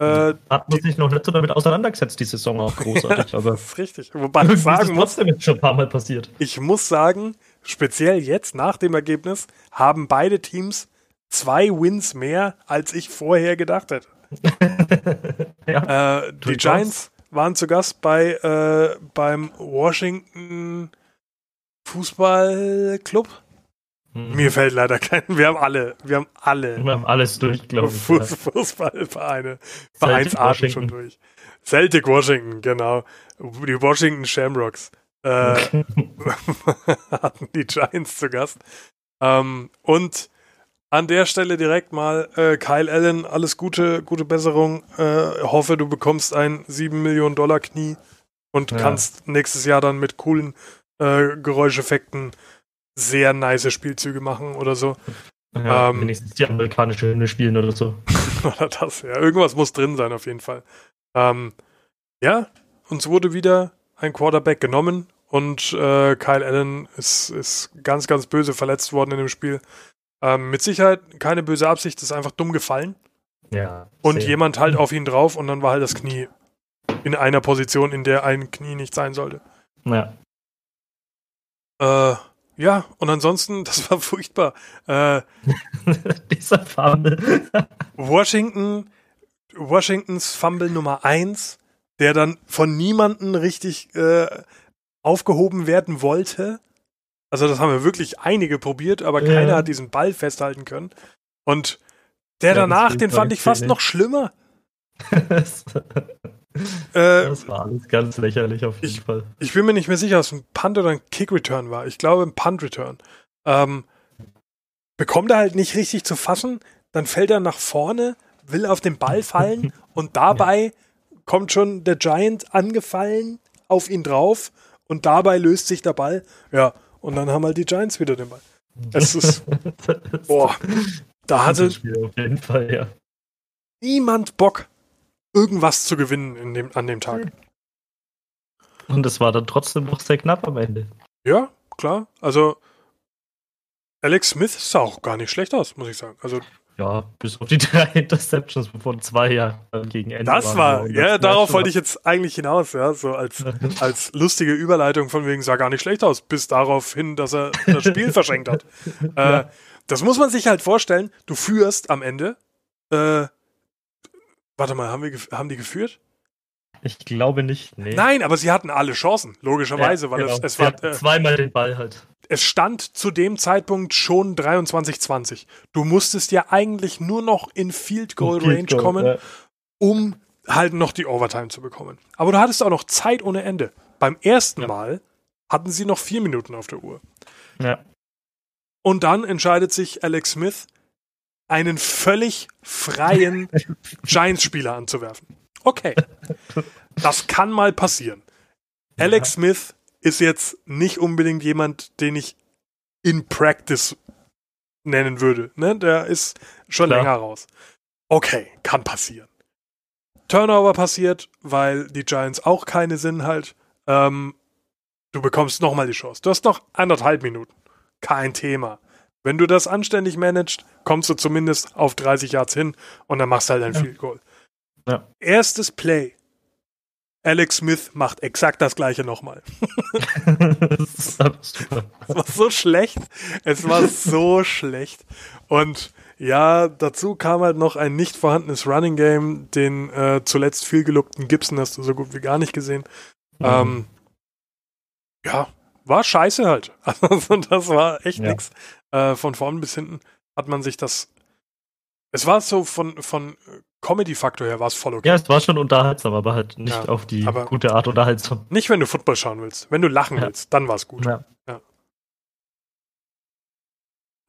Äh, Hat man sich noch nicht so damit auseinandergesetzt, die Saison auch großartig, aber das ist richtig. Wobei ich sagen muss, trotzdem jetzt schon ein paar Mal passiert. ich muss sagen, speziell jetzt nach dem Ergebnis haben beide Teams zwei Wins mehr, als ich vorher gedacht hätte. ja. Äh, die. Giants waren zu Gast bei äh, beim Washington Fußballclub. Mhm. Mir fällt leider kein. Wir haben alle, wir haben alle Wir haben alles durch, glaube ich. Fuß, Fußballvereine, Vereinsarten schon Washington. durch. Celtic Washington, genau. Die Washington Shamrocks äh, hatten die Giants zu Gast. Ähm, und an der Stelle direkt mal äh, Kyle Allen, alles Gute, gute Besserung. Äh, hoffe, du bekommst ein 7 Millionen Dollar Knie und Ja. kannst nächstes Jahr dann mit coolen äh, Geräuscheffekten sehr nice Spielzüge machen oder so. Ja, Ähm, wenigstens die amerikanische Hymne spielen oder so. Oder das, ja. Irgendwas muss drin sein, auf jeden Fall. Ähm, ja, uns wurde wieder ein Quarterback genommen und äh, Kyle Allen ist, ist ganz, ganz böse verletzt worden in dem Spiel. Ähm, mit Sicherheit keine böse Absicht, ist einfach dumm gefallen. Ja. Und jemand halt auf ihn drauf und dann war halt das Knie in einer Position, in der ein Knie nicht sein sollte. Ja. Äh, ja, und ansonsten, das war furchtbar. Äh, Dieser Fumble. Washington, Washingtons Fumble Nummer 1, der dann von niemandem richtig äh, aufgehoben werden wollte. Also das haben wir wirklich einige probiert, aber Ja. keiner hat diesen Ball festhalten können. Und der Ja, das danach, den fand ich fast wirklich. noch schlimmer. das Äh, war alles ganz lächerlich auf jeden Ich- Fall. ich bin mir nicht mehr sicher, ob es ein Punt oder ein Kick-Return war. Ich glaube, ein Punt-Return. Ähm, bekommt er halt nicht richtig zu fassen, dann fällt er nach vorne, will auf den Ball fallen und dabei kommt schon der Giant angefallen auf ihn drauf und dabei löst sich der Ball. Ja, und dann haben halt die Giants wieder den Ball. Es ist, boah, da hatte Fall, ja. niemand Bock, irgendwas zu gewinnen in dem, an dem Tag. Und es war dann trotzdem noch sehr knapp am Ende. Ja, klar. Also Alex Smith sah auch gar nicht schlecht aus, muss ich sagen. Also Ja, bis auf die drei Interceptions von zwei Jahren gegen Ende. das war, ja, das darauf wollte ich jetzt eigentlich hinaus, ja, so als, als lustige Überleitung von wegen sah gar nicht schlecht aus, bis darauf hin, dass er das Spiel verschenkt hat. Äh, Ja. das muss man sich halt vorstellen. Du führst am Ende. Äh, warte mal, haben, wir, haben die geführt? Ich glaube nicht. Nee. Nein, aber sie hatten alle Chancen, logischerweise, Ja, weil genau. es, es war, äh, zweimal den Ball halt. Es stand zu dem Zeitpunkt schon 23-20. Du musstest ja eigentlich nur noch in Field Goal Range Field Goal, kommen, ja. um halt noch die Overtime zu bekommen. Aber du hattest auch noch Zeit ohne Ende. Beim ersten Ja. Mal hatten sie noch vier Minuten auf der Uhr. Ja. Und dann entscheidet sich Alex Smith, einen völlig freien Giants-Spieler anzuwerfen. Okay. Das kann mal passieren. Alex Smith ist jetzt nicht unbedingt jemand, den ich in Practice nennen würde. Ne? Der ist schon Klar. länger raus. Okay, kann passieren. Turnover passiert, weil die Giants auch keine sind halt. Ähm, du bekommst nochmal die Chance. Du hast noch anderthalb Minuten. Kein Thema. Wenn du das anständig managst, kommst du zumindest auf 30 Yards hin und dann machst du halt ein Ja. Field Goal. Ja. Erstes Play. Alex Smith macht exakt das gleiche nochmal. das war so schlecht. Es war so schlecht. Und ja, dazu kam halt noch ein nicht vorhandenes Running Game. Den äh, zuletzt viel gelobten Gibson hast du so gut wie gar nicht gesehen. Mhm. Ähm, ja, war scheiße halt. Also das war echt Ja. nix. Äh, von vorn bis hinten hat man sich das. Es war so von, von Comedy-Faktor her war es voll okay. ja, es war schon unterhaltsam, aber halt nicht Ja, auf die gute Art unterhaltsam. Nicht, wenn du Football schauen willst. Wenn du lachen Ja. willst, dann war es gut. Ja.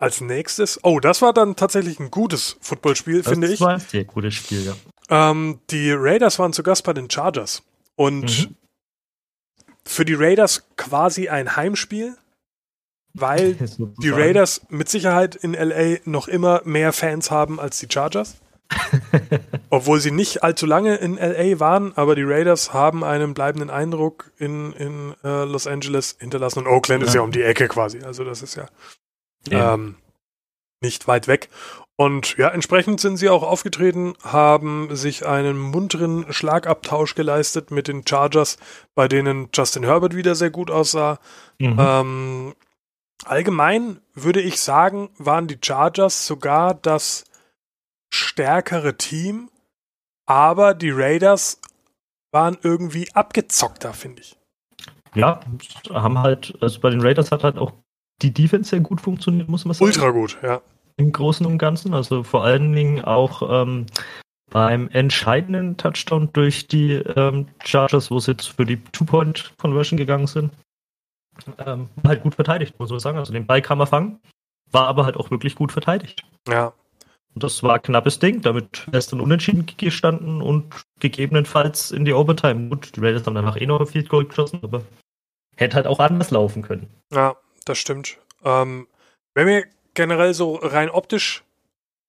Als nächstes, oh, das war dann tatsächlich ein gutes Footballspiel, Das finde ich. war ein sehr gutes Spiel, ja. Ähm, die Raiders waren zu Gast bei den Chargers. Und Mhm. für die Raiders quasi ein Heimspiel, weil die. Raiders mit Sicherheit in LA noch immer mehr Fans haben als die Chargers. Obwohl sie nicht allzu lange in LA waren, aber die Raiders haben einen bleibenden Eindruck in, in äh, Los Angeles hinterlassen und Oakland ist Ja. ja um die Ecke quasi. Also das ist ja Ja. ähm, nicht weit weg. Und ja, entsprechend sind sie auch aufgetreten, haben sich einen munteren Schlagabtausch geleistet mit den Chargers, bei denen Justin Herbert wieder sehr gut aussah. Mhm. Ähm, allgemein würde ich sagen, waren die Chargers sogar das stärkere Team, aber die Raiders waren irgendwie abgezockter, finde ich. ja, haben halt, also bei den Raiders hat halt auch die Defense sehr gut funktioniert, muss man sagen. Ultra gut, ja. Im Großen und Ganzen. Also vor allen Dingen auch ähm, beim entscheidenden Touchdown durch die ähm, Chargers, wo sie jetzt für die Two-Point-Conversion gegangen sind. Ähm, halt gut verteidigt, muss man sagen. Also den Ball kann man fangen, war aber halt auch wirklich gut verteidigt. Ja, das war ein knappes Ding. Damit wäre es dann unentschieden gestanden und gegebenenfalls in die Overtime. Gut, die Raiders haben danach eh noch ein Field Goal geschossen, aber hätte halt auch anders laufen können. ja, das stimmt. Ähm, wenn mir generell so rein optisch,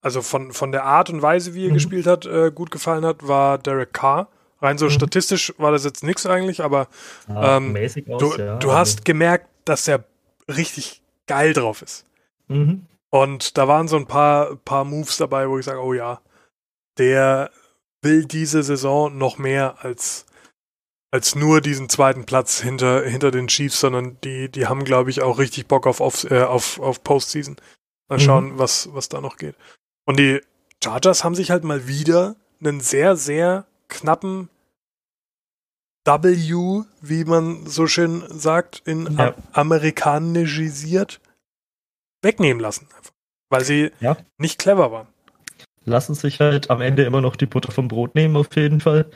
also von, von der Art und Weise, wie er Mhm. gespielt hat, äh, gut gefallen hat, war Derek Carr Rein so mhm. statistisch war das jetzt nichts eigentlich, aber ah, ähm, aus, du, ja, du hast gemerkt, dass er richtig geil drauf ist. Mhm. Und da waren so ein paar, paar Moves dabei, wo ich sage, oh ja, der will diese Saison noch mehr als, als nur diesen zweiten Platz hinter, hinter den Chiefs, sondern die, die haben, glaube ich, auch richtig Bock auf, auf, äh, auf, auf Postseason. Mal mhm. schauen, mhm. was, was da noch geht. Und die Chargers haben sich halt mal wieder einen sehr, sehr knappen W, wie man so schön sagt, in ja. amerikanisiert wegnehmen lassen. Weil sie ja. nicht clever waren. Lassen sich halt am Ende immer noch die Butter vom Brot nehmen, auf jeden Fall.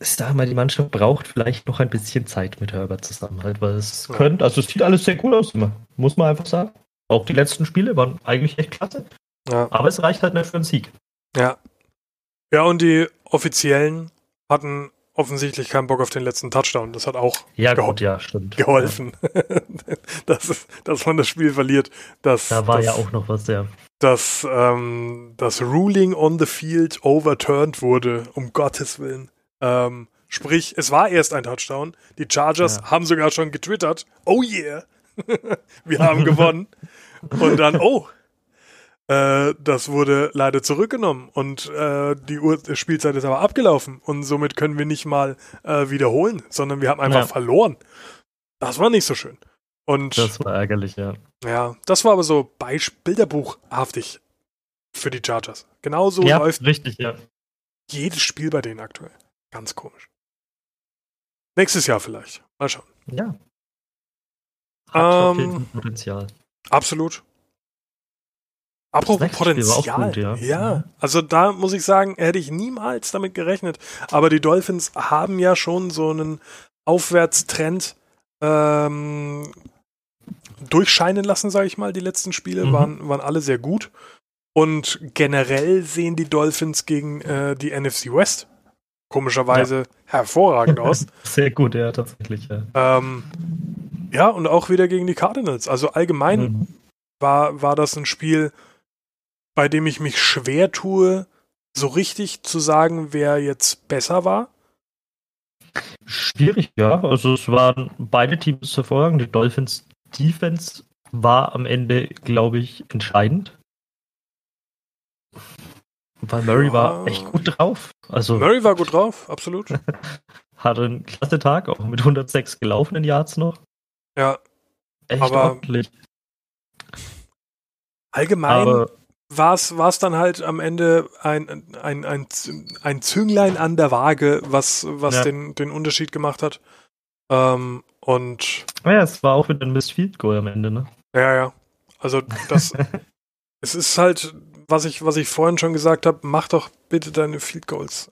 Ich sage mal, die Mannschaft braucht vielleicht noch ein bisschen Zeit mit Herbert zusammen, halt, weil es ja. könnte, also es sieht alles sehr cool aus immer, muss man einfach sagen. Auch die letzten Spiele waren eigentlich echt klasse. Ja. Aber es reicht halt nicht für einen Sieg. Ja. Ja, und die Offiziellen hatten offensichtlich keinen Bock auf den letzten Touchdown. Das hat auch ja, gut, ja, stimmt. geholfen, ja. dass, dass man das Spiel verliert. Dass, da war dass, ja auch noch was, ja. Dass ähm, das Ruling on the Field overturned wurde, um Gottes Willen. Ähm, sprich, es war erst ein Touchdown. Die Chargers ja. haben sogar schon getwittert, oh yeah, wir haben gewonnen. Und dann, oh, äh, das wurde leider zurückgenommen und äh, die Uhr Spielzeit ist aber abgelaufen und somit können wir nicht mal äh, wiederholen, sondern wir haben einfach ja. verloren. Das war nicht so schön. Und das war ärgerlich, ja. Ja, das war aber so Bilderbuchhaftig für die Chargers. Genauso ja, läuft richtig, ja. jedes Spiel bei denen aktuell. Ganz komisch. Nächstes Jahr vielleicht. Mal schauen. Ja. Hat ähm, Potenzial. Absolut. Apropos Potenzial. Gut, ja. ja, also da muss ich sagen, hätte ich niemals damit gerechnet. Aber die Dolphins haben ja schon so einen Aufwärtstrend ähm, durchscheinen lassen, sage ich mal. Die letzten Spiele mhm. waren, waren alle sehr gut. Und generell sehen die Dolphins gegen äh, die NFC West komischerweise ja. hervorragend aus. Sehr gut, ja, tatsächlich. Ja. Ähm, ja, und auch wieder gegen die Cardinals. Also allgemein mhm. war, war das ein Spiel, bei dem ich mich schwer tue, so richtig zu sagen, wer jetzt besser war? Schwierig, ja. Also es waren beide Teams hervorragend. Die Dolphins Defense war am Ende, glaube ich, entscheidend. Weil Murray ja. war echt gut drauf. Also Murray war gut drauf, absolut. hatte einen klasse Tag, auch mit 106 gelaufenen Yards noch. Ja. Echt aber ordentlich. Allgemein aber war es dann halt am Ende ein, ein, ein, ein Zünglein an der Waage, was, was ja. den, den Unterschied gemacht hat. Ähm, und. Ja, es war auch wieder ein Missed Field Goal am Ende, ne? Ja, ja. Also das. es ist halt, was ich, was ich vorhin schon gesagt habe, mach doch bitte deine Field Goals.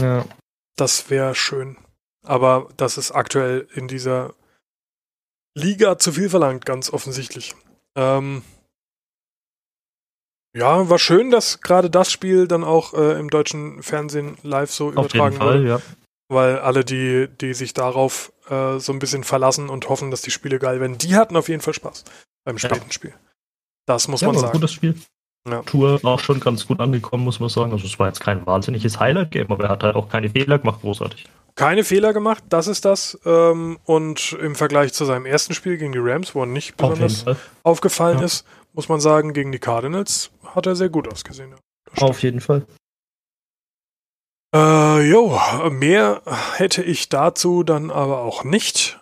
Ja. Das wäre schön. Aber das ist aktuell in dieser Liga zu viel verlangt, ganz offensichtlich. Ähm, ja, war schön, dass gerade das Spiel dann auch äh, im deutschen Fernsehen live so Auf übertragen Fall, wurde. Ja. Weil alle, die, die sich darauf äh, so ein bisschen verlassen und hoffen, dass die Spiele geil werden, die hatten auf jeden Fall Spaß beim späten ja. Spiel. Das muss ja, man war sagen. Ein gutes Spiel. Ja. Tour auch schon ganz gut angekommen, muss man sagen. Also es war jetzt kein wahnsinniges Highlight-Game, aber er hat halt auch keine Fehler gemacht, großartig. Keine Fehler gemacht, das ist das. Ähm, und im Vergleich zu seinem ersten Spiel gegen die Rams, wo er nicht besonders Auf aufgefallen ja. ist, muss man sagen, gegen die Cardinals hat er sehr gut ausgesehen. Auf jeden Fall. Äh, jo, mehr hätte ich dazu dann aber auch nicht.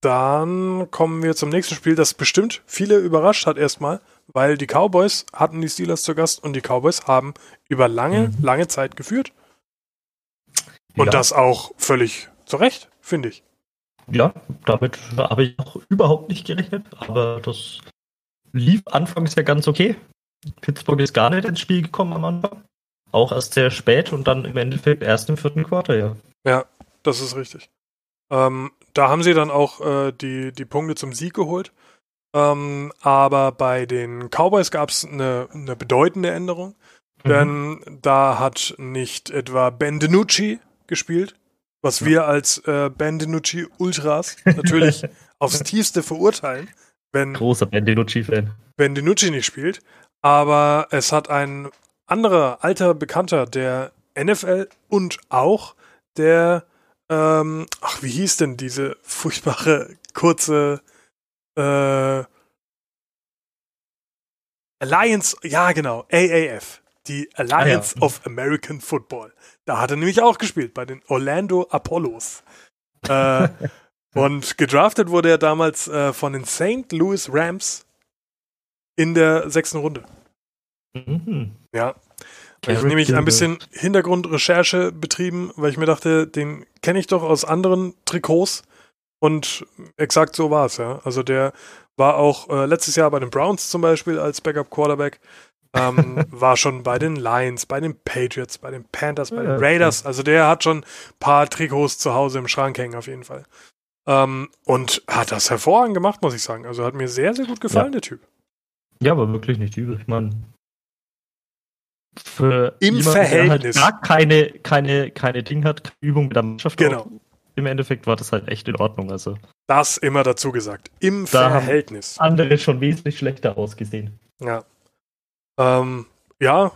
Dann kommen wir zum nächsten Spiel, das bestimmt viele überrascht hat erstmal, weil die Cowboys hatten die Steelers zu Gast und die Cowboys haben über lange, mhm. lange Zeit geführt. Und ja. das auch völlig zu Recht, finde ich. Ja, damit habe ich auch überhaupt nicht gerechnet, aber das lief anfangs ja ganz okay. Pittsburgh ist gar nicht ins Spiel gekommen am Anfang. Auch erst sehr spät und dann im Endeffekt erst im vierten Quarter, ja. Ja, das ist richtig. Ähm, da haben sie dann auch äh, die, die Punkte zum Sieg geholt. Ähm, aber bei den Cowboys gab es eine, eine bedeutende Änderung. Mhm. Denn da hat nicht etwa Ben DiNucci gespielt, was ja. wir als äh, Ben DiNucci Ultras natürlich aufs tiefste verurteilen. Wenn, Großer Ben DiNucci-Fan. Ben DiNucci nicht spielt. Aber es hat ein anderer alter Bekannter, der NFL und auch der, ähm, ach, wie hieß denn diese furchtbare kurze äh, Alliance, ja genau, AAF, die Alliance ah, ja. of American Football. Da hat er nämlich auch gespielt, bei den Orlando Apollos. äh, und gedraftet wurde er damals äh, von den St. Louis Rams in der sechsten Runde. Mhm. Ja. Ich habe nämlich ein bisschen Hintergrundrecherche betrieben, weil ich mir dachte, den kenne ich doch aus anderen Trikots. Und exakt so war es, ja. Also der war auch äh, letztes Jahr bei den Browns zum Beispiel als Backup-Quarterback. ähm, war schon bei den Lions, bei den Patriots, bei den Panthers, bei den Raiders. Also der hat schon ein paar Trikots zu Hause im Schrank hängen, auf jeden Fall. Ähm, und hat das hervorragend gemacht, muss ich sagen. Also hat mir sehr, sehr gut gefallen, ja. der Typ. Ja, aber wirklich nicht übel. Ich meine, für im jemanden, Verhältnis. Der halt gar keine, keine, keine Ding hat, Übung mit der Mannschaft. Genau. Auch, Im Endeffekt war das halt echt in Ordnung. Also. Das immer dazu gesagt. Im da Verhältnis. andere schon wesentlich schlechter ausgesehen. Ja. Ähm, ja,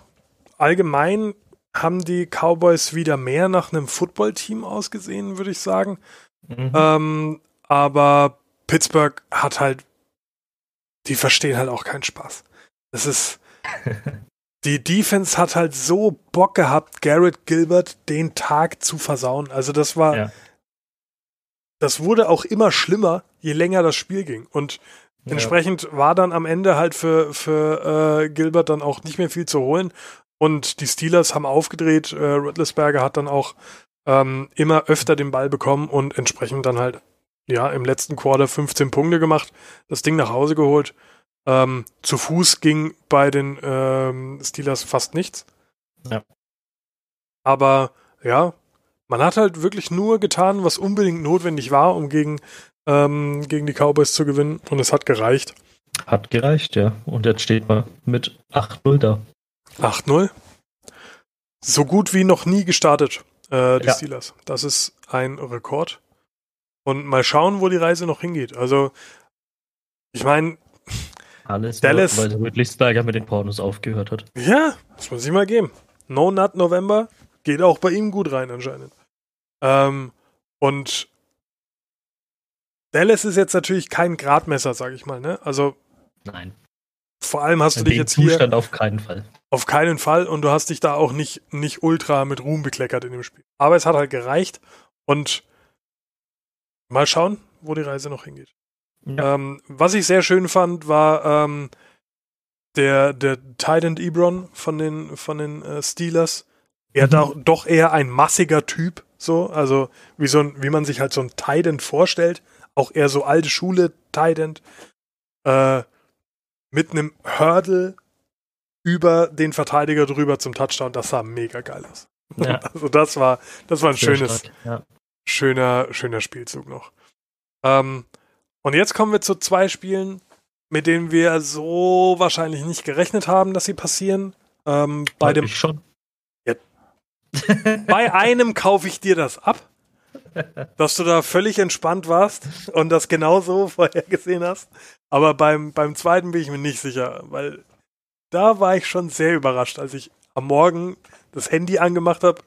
allgemein haben die Cowboys wieder mehr nach einem Footballteam ausgesehen, würde ich sagen. Mhm. Ähm, aber Pittsburgh hat halt, die verstehen halt auch keinen Spaß. Das ist, die Defense hat halt so Bock gehabt, Garrett Gilbert den Tag zu versauen. Also das war, ja. das wurde auch immer schlimmer, je länger das Spiel ging. Und ja. entsprechend war dann am Ende halt für, für äh, Gilbert dann auch nicht mehr viel zu holen. Und die Steelers haben aufgedreht. Äh, Rittlisberger hat dann auch ähm, immer öfter den Ball bekommen und entsprechend dann halt, ja, im letzten Quarter 15 Punkte gemacht, das Ding nach Hause geholt. Ähm, zu Fuß ging bei den ähm, Steelers fast nichts. Ja. Aber ja, man hat halt wirklich nur getan, was unbedingt notwendig war, um gegen, ähm, gegen die Cowboys zu gewinnen. Und es hat gereicht. Hat gereicht, ja. Und jetzt steht man mit 8-0 da. 8-0? So gut wie noch nie gestartet, äh, die ja. Steelers. Das ist ein Rekord. Und mal schauen, wo die Reise noch hingeht. Also, ich meine, alles Dallas. Nur, weil Rödlichsberger mit den Pornos aufgehört hat. Ja, das muss ich mal geben. No Nut November geht auch bei ihm gut rein anscheinend. Ähm, und Dallas ist jetzt natürlich kein Gradmesser, sag ich mal, ne? Also. Nein. Vor allem hast In du dich jetzt Zustand hier. auf keinen Fall. Auf keinen Fall. Und du hast dich da auch nicht, nicht ultra mit Ruhm bekleckert in dem Spiel. Aber es hat halt gereicht. Und mal schauen, wo die Reise noch hingeht. Ja. Ähm, was ich sehr schön fand, war ähm, der, der Titan Ebron von den, von den äh, Steelers. Er mhm. hat doch eher ein massiger Typ, so, also wie so ein, wie man sich halt so ein Titan vorstellt. Auch eher so alte Schule Titan. Äh, mit einem Hurdle über den Verteidiger drüber zum Touchdown. Das sah mega geil aus. Ja. Also das war, das war ein Sehr schönes, ja. schöner, schöner Spielzug noch. Ähm, und jetzt kommen wir zu zwei Spielen, mit denen wir so wahrscheinlich nicht gerechnet haben, dass sie passieren. Ähm, bei dem schon. Ja, bei einem kaufe ich dir das ab, dass du da völlig entspannt warst und das genauso vorhergesehen hast. Aber beim, beim zweiten bin ich mir nicht sicher, weil da war ich schon sehr überrascht, als ich am Morgen das Handy angemacht habe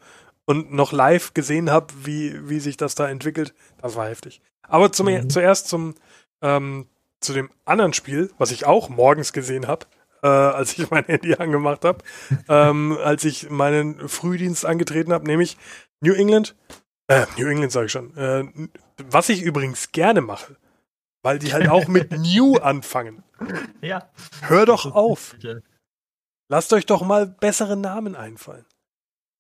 und noch live gesehen habe, wie, wie sich das da entwickelt. Das war heftig. Aber zum, mhm. zuerst zum, ähm, zu dem anderen Spiel, was ich auch morgens gesehen habe, äh, als ich mein Handy angemacht habe, ähm, als ich meinen Frühdienst angetreten habe, nämlich New England, äh, New England sage ich schon, äh, was ich übrigens gerne mache, weil die halt auch mit New anfangen. Ja. Hör doch auf. Lasst euch doch mal bessere Namen einfallen.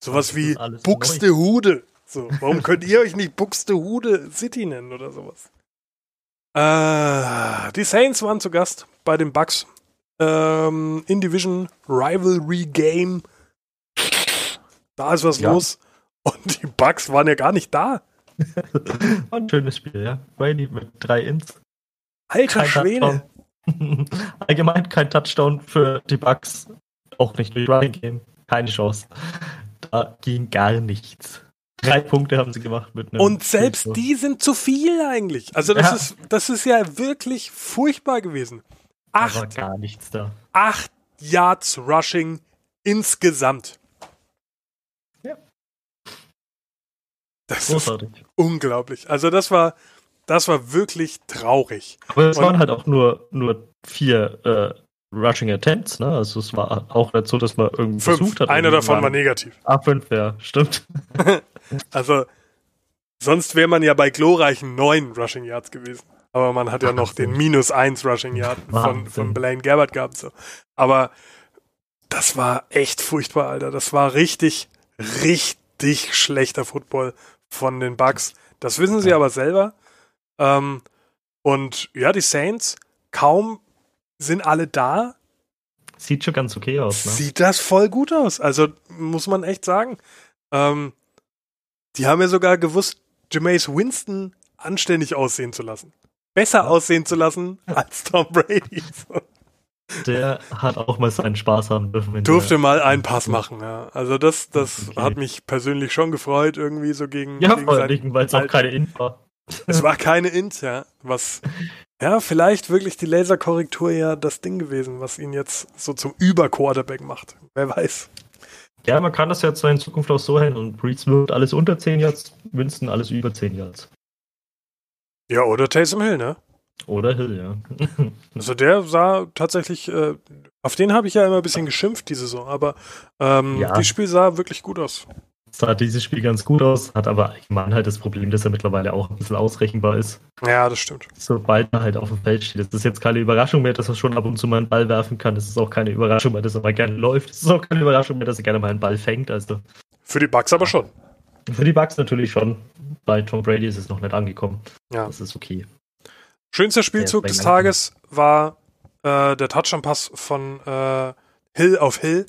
Sowas wie Buxtehude. So, warum könnt ihr euch nicht Buxtehude City nennen oder sowas? Äh, die Saints waren zu Gast bei den Bucks. Ähm, in Division Rivalry Game. Da ist was ja. los. Und die Bucks waren ja gar nicht da. Ein schönes Spiel, ja. Brady mit drei Ins. Alter kein Schwede. Allgemein kein Touchdown für die Bucks. Auch nicht durch Running Game. Keine Chance. Da ging gar nichts. Drei Punkte haben sie gemacht mit einem. Und selbst Spiel. die sind zu viel eigentlich. Also das ja. ist, das ist ja wirklich furchtbar gewesen. Acht, da war gar nichts da. Acht Yards Rushing insgesamt. Das Großartig. ist unglaublich. Also das war, das war wirklich traurig. Aber es waren halt auch nur, nur vier äh, Rushing Attempts, ne? Also es war auch nicht so, dass man irgendwie fünf. versucht hat. Einer davon war negativ. Ah, fünf, ja, stimmt. also sonst wäre man ja bei glorreichen neun Rushing Yards gewesen. Aber man hat ja noch den minus eins Rushing Yard von, von Blaine Gabbard gehabt. So. Aber das war echt furchtbar, Alter. Das war richtig, richtig schlechter Football von den Bucks. Das wissen sie aber selber. Ähm, und ja, die Saints, kaum sind alle da. Sieht schon ganz okay aus, ne? Sieht das voll gut aus. Also muss man echt sagen. Ähm, die haben ja sogar gewusst, Jameis Winston anständig aussehen zu lassen. Besser ja. aussehen zu lassen als Tom Brady. Der hat auch mal seinen Spaß haben dürfen. Durfte mal einen Pass machen, ja. Also das, das okay. hat mich persönlich schon gefreut, irgendwie so gegen. Ja, gegen vor allem, weil es auch keine Int war. Es war keine Int, ja. Was, ja, vielleicht wirklich die Laserkorrektur ja das Ding gewesen, was ihn jetzt so zum Überquarterback macht. Wer weiß. Ja, man kann das jetzt in Zukunft auch so handeln. Breeds wird alles unter 10 Yards, Winston alles über 10 Yards. Ja, oder Taysom Hill, ne? Oder Hill, ja. also der sah tatsächlich, äh, auf den habe ich ja immer ein bisschen geschimpft die Saison, aber ähm, ja. das Spiel sah wirklich gut aus. Sah dieses Spiel ganz gut aus, hat aber allgemein halt das Problem, dass er mittlerweile auch ein bisschen ausrechenbar ist. Ja, das stimmt. Sobald er halt auf dem Feld steht. Das ist jetzt keine Überraschung mehr, dass er schon ab und zu mal einen Ball werfen kann. Es ist auch keine Überraschung mehr, dass er mal gerne läuft. Es ist auch keine Überraschung mehr, dass er gerne mal einen Ball fängt. Also. Für die Bugs aber schon. Für die Bugs natürlich schon. Bei Tom Brady ist es noch nicht angekommen. Ja. Das ist okay. Schönster Spielzug des Tages war äh, der Touchdown-Pass von äh, Hill auf Hill.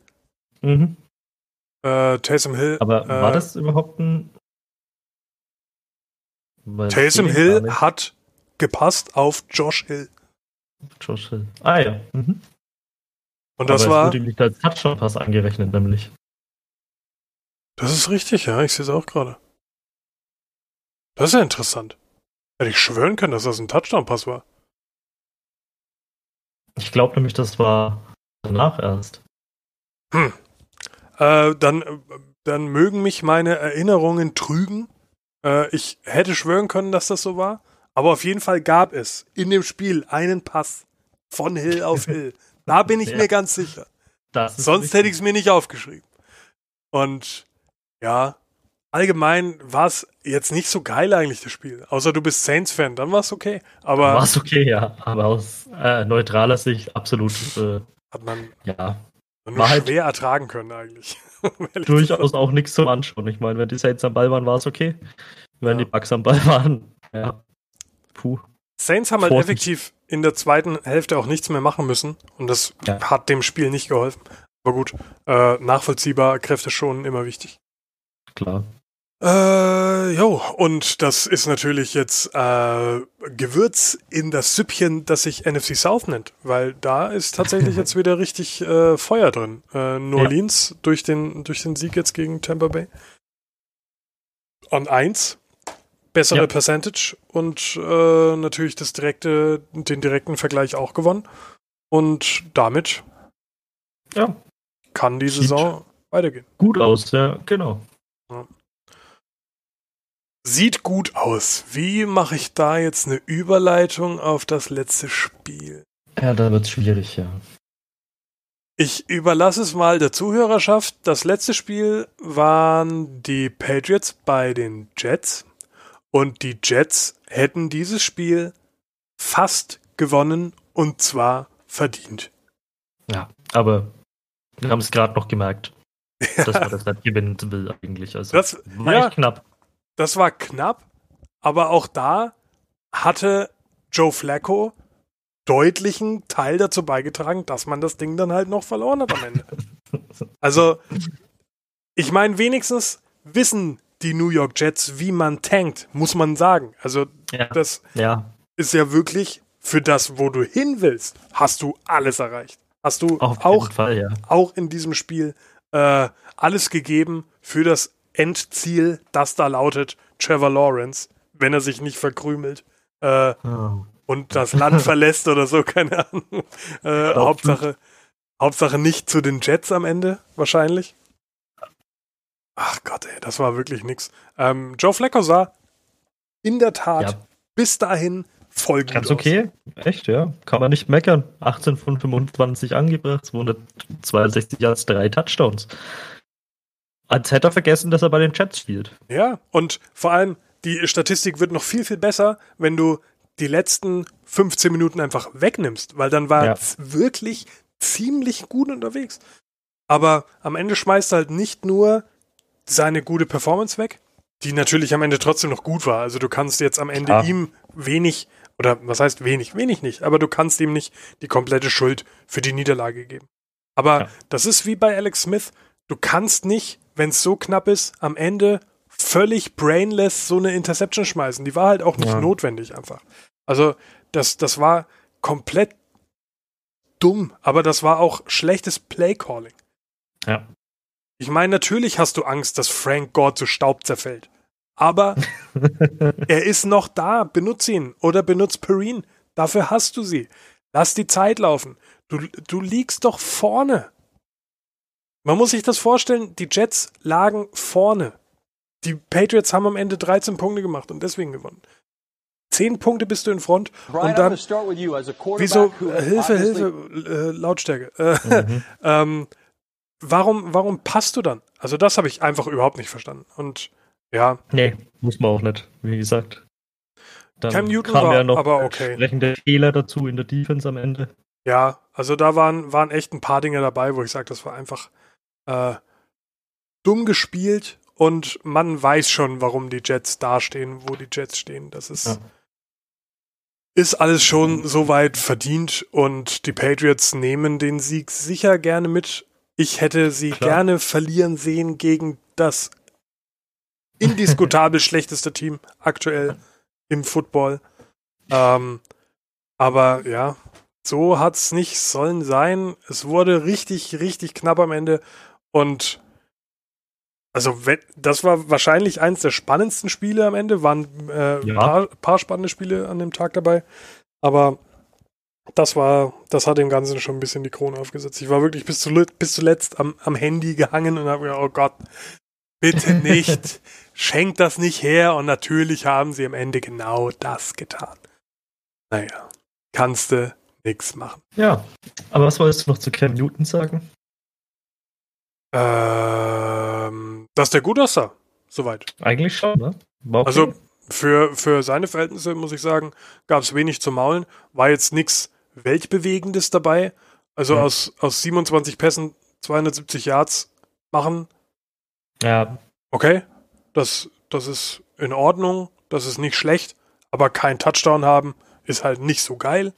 Mhm. Äh, Taysom Hill. Aber war äh, das überhaupt ein. Taysom Hill hat gepasst auf Josh Hill. Josh Hill. Ah ja. Mhm. Und das Aber war. wurde ihm nicht als Touchdown-Pass angerechnet, nämlich. Das ist richtig, ja, ich sehe es auch gerade. Das ist ja interessant. Hätte ich schwören können, dass das ein Touchdown-Pass war. Ich glaube nämlich, das war danach erst. Hm. Äh, dann, dann mögen mich meine Erinnerungen trügen. Äh, ich hätte schwören können, dass das so war. Aber auf jeden Fall gab es in dem Spiel einen Pass von Hill auf Hill. Da bin ich ja. mir ganz sicher. Sonst hätte ich es mir nicht aufgeschrieben. Und ja, allgemein war es jetzt nicht so geil eigentlich, das Spiel. Außer du bist Saints-Fan, dann war es okay. Aber war es okay, ja. Aber aus äh, neutraler Sicht absolut. Äh, hat man ja. nur halt schwer ertragen können eigentlich. durchaus auch nichts zum Anschauen. Ich meine, wenn die Saints am Ball waren, war es okay. Wenn ja. die Bugs am Ball waren, ja. Puh. Saints haben halt Vorsicht. effektiv in der zweiten Hälfte auch nichts mehr machen müssen. Und das ja. hat dem Spiel nicht geholfen. Aber gut, äh, nachvollziehbar, Kräfte schon immer wichtig klar. Äh, jo, und das ist natürlich jetzt äh, Gewürz in das Süppchen, das sich NFC South nennt, weil da ist tatsächlich jetzt wieder richtig äh, Feuer drin. Äh, New Orleans ja. durch, den, durch den Sieg jetzt gegen Tampa Bay. An 1, bessere ja. Percentage und äh, natürlich das direkte, den direkten Vergleich auch gewonnen. Und damit ja. kann die Saison weitergehen. Gut aus, ja, genau. Sieht gut aus. Wie mache ich da jetzt eine Überleitung auf das letzte Spiel? Ja, da wird es schwierig, ja. Ich überlasse es mal der Zuhörerschaft. Das letzte Spiel waren die Patriots bei den Jets. Und die Jets hätten dieses Spiel fast gewonnen und zwar verdient. Ja, aber wir haben es gerade noch gemerkt. Dass man das nicht gewinnen will eigentlich. Also das war ja, knapp. Das war knapp, aber auch da hatte Joe Flacco deutlichen Teil dazu beigetragen, dass man das Ding dann halt noch verloren hat am Ende. also, ich meine, wenigstens wissen die New York Jets, wie man tankt, muss man sagen. Also, ja. das ja. ist ja wirklich für das, wo du hin willst, hast du alles erreicht. Hast du auch, Fall, ja. auch in diesem Spiel äh, alles gegeben für das Endziel, das da lautet Trevor Lawrence, wenn er sich nicht verkrümelt äh, oh. und das Land verlässt oder so, keine Ahnung. Äh, Hauptsache, Hauptsache nicht zu den Jets am Ende, wahrscheinlich. Ach Gott, ey, das war wirklich nix. Ähm, Joe Flacco sah in der Tat Ja. bis dahin gut Ganz okay. Echt, ja. Kann man nicht meckern. 18 von 25 angebracht, 262 Yards, drei Touchdowns. Als hätte er vergessen, dass er bei den Jets spielt. Ja, und vor allem, die Statistik wird noch viel, viel besser, wenn du die letzten 15 Minuten einfach wegnimmst, weil dann war Ja. es wirklich ziemlich gut unterwegs. Aber am Ende schmeißt er halt nicht nur seine gute Performance weg, die natürlich am Ende trotzdem noch gut war. Also du kannst jetzt am Ende Klar. ihm wenig, oder was heißt wenig, wenig nicht, aber du kannst ihm nicht die komplette Schuld für die Niederlage geben. Aber Ja. das ist wie bei Alex Smith. Du kannst nicht, wenn es so knapp ist, am Ende völlig brainless so eine Interception schmeißen. Die war halt auch nicht Ja. notwendig einfach. Also das, das war komplett dumm, aber das war auch schlechtes Play-Calling. Ja. Ich meine, natürlich hast du Angst, dass Frank Gore zu Staub zerfällt. Aber er ist noch da. Benutz ihn oder benutz Perrine. Dafür hast du sie. Lass die Zeit laufen. Du, du liegst doch vorne. Man muss sich das vorstellen, die Jets lagen vorne. Die Patriots haben am Ende 13 Punkte gemacht und deswegen gewonnen. 10 Punkte bist du in Front und dann Wieso? Hilfe, Hilfe, äh, Lautstärke. Äh, Mhm. ähm, warum, warum passt du dann? Also das habe ich einfach überhaupt nicht verstanden. Und ja, Nee, muss man auch nicht, wie gesagt. Dann Cam Newton kam war ja noch aber okay. entsprechende Fehler dazu in der Defense am Ende. ja, also da waren, waren echt ein paar Dinge dabei, wo ich sage, das war einfach äh, dumm gespielt und man weiß schon, warum die Jets dastehen, wo die Jets stehen. Das ist, Ja. ist alles schon soweit verdient und die Patriots nehmen den Sieg sicher gerne mit. Ich hätte sie Klar. gerne verlieren sehen gegen das indiskutabel schlechteste Team aktuell im Football. Ähm, aber ja, so hat's nicht sollen sein. Es wurde richtig, richtig knapp am Ende und also das war wahrscheinlich eins der spannendsten Spiele am Ende. Waren äh, Ja. paar, paar spannende Spiele an dem Tag dabei. Aber das war, das hat dem Ganzen schon ein bisschen die Krone aufgesetzt. Ich war wirklich bis, zu, bis zuletzt am, am Handy gehangen und habe gedacht, oh Gott, bitte nicht, schenkt das nicht her. Und natürlich haben sie am Ende genau das getan. Naja, kannst du nix machen. Ja, aber was wolltest du noch zu Cam Newton sagen? Ähm, dass der gut aussah, soweit. Eigentlich schon, ne? Okay. Also für, für seine Verhältnisse, muss ich sagen, gab es wenig zu maulen. War jetzt nichts Weltbewegendes dabei. Also Ja. aus, aus 27 Pässen 270 Yards machen, ja, okay, das, das ist in Ordnung, das ist nicht schlecht, aber kein Touchdown haben ist halt nicht so geil.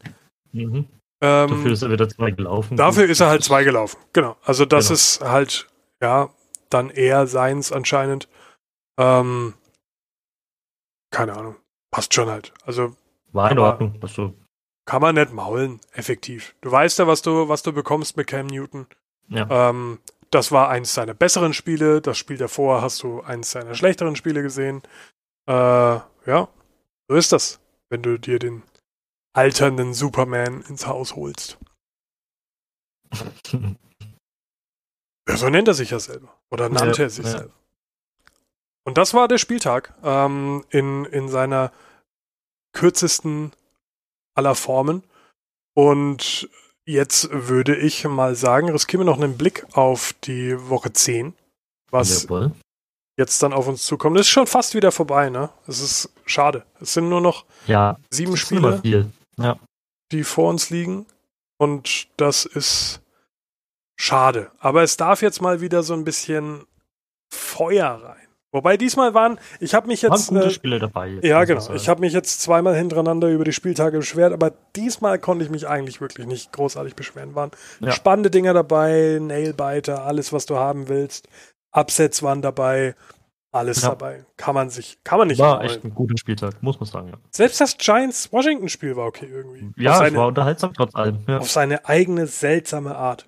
mhm. Ähm, dafür ist er wieder zwei gelaufen. Dafür ist er halt zwei gelaufen. Genau. Also das Genau. ist halt, ja, dann eher seins anscheinend. Ähm, keine Ahnung. Passt schon halt. Also War in Ordnung. Also, kann man nicht maulen, effektiv. Du weißt ja, was du, was du bekommst mit Cam Newton. ja. Ähm, das war eins seiner besseren Spiele. Das Spiel davor hast du eins seiner schlechteren Spiele gesehen. Äh, ja, so ist das, wenn du dir den alternden Superman ins Haus holst. Ja, so nennt er sich ja selber. Oder nannte Ja, er sich ja. selber. Und das war der Spieltag ähm, in, in seiner kürzesten aller Formen. Und jetzt würde ich mal sagen, riskieren wir noch einen Blick auf die Woche 10, was Jawohl. jetzt dann auf uns zukommt. Das ist schon fast wieder vorbei, ne? Es ist schade. Es sind nur noch Ja, sieben Spiele viel. die vor uns liegen. Und das ist schade. Aber es darf jetzt mal wieder so ein bisschen Feuer rein. Wobei diesmal waren, ich habe mich Waren jetzt. gute Äh, Spiele dabei. jetzt, ja, genau. Ich habe mich jetzt zweimal hintereinander über die Spieltage beschwert, aber diesmal konnte ich mich eigentlich wirklich nicht großartig beschweren. Waren Ja. spannende Dinger dabei, Nailbiter, alles, was du haben willst. Upsets waren dabei, alles Ja. dabei. Kann man sich, kann man nicht War maulen. echt ein guter Spieltag, muss man sagen. Ja, Selbst das Giants-Washington-Spiel war okay irgendwie. ja auf, es seine, war unterhaltsam trotz allem. Ja. auf seine eigene seltsame Art.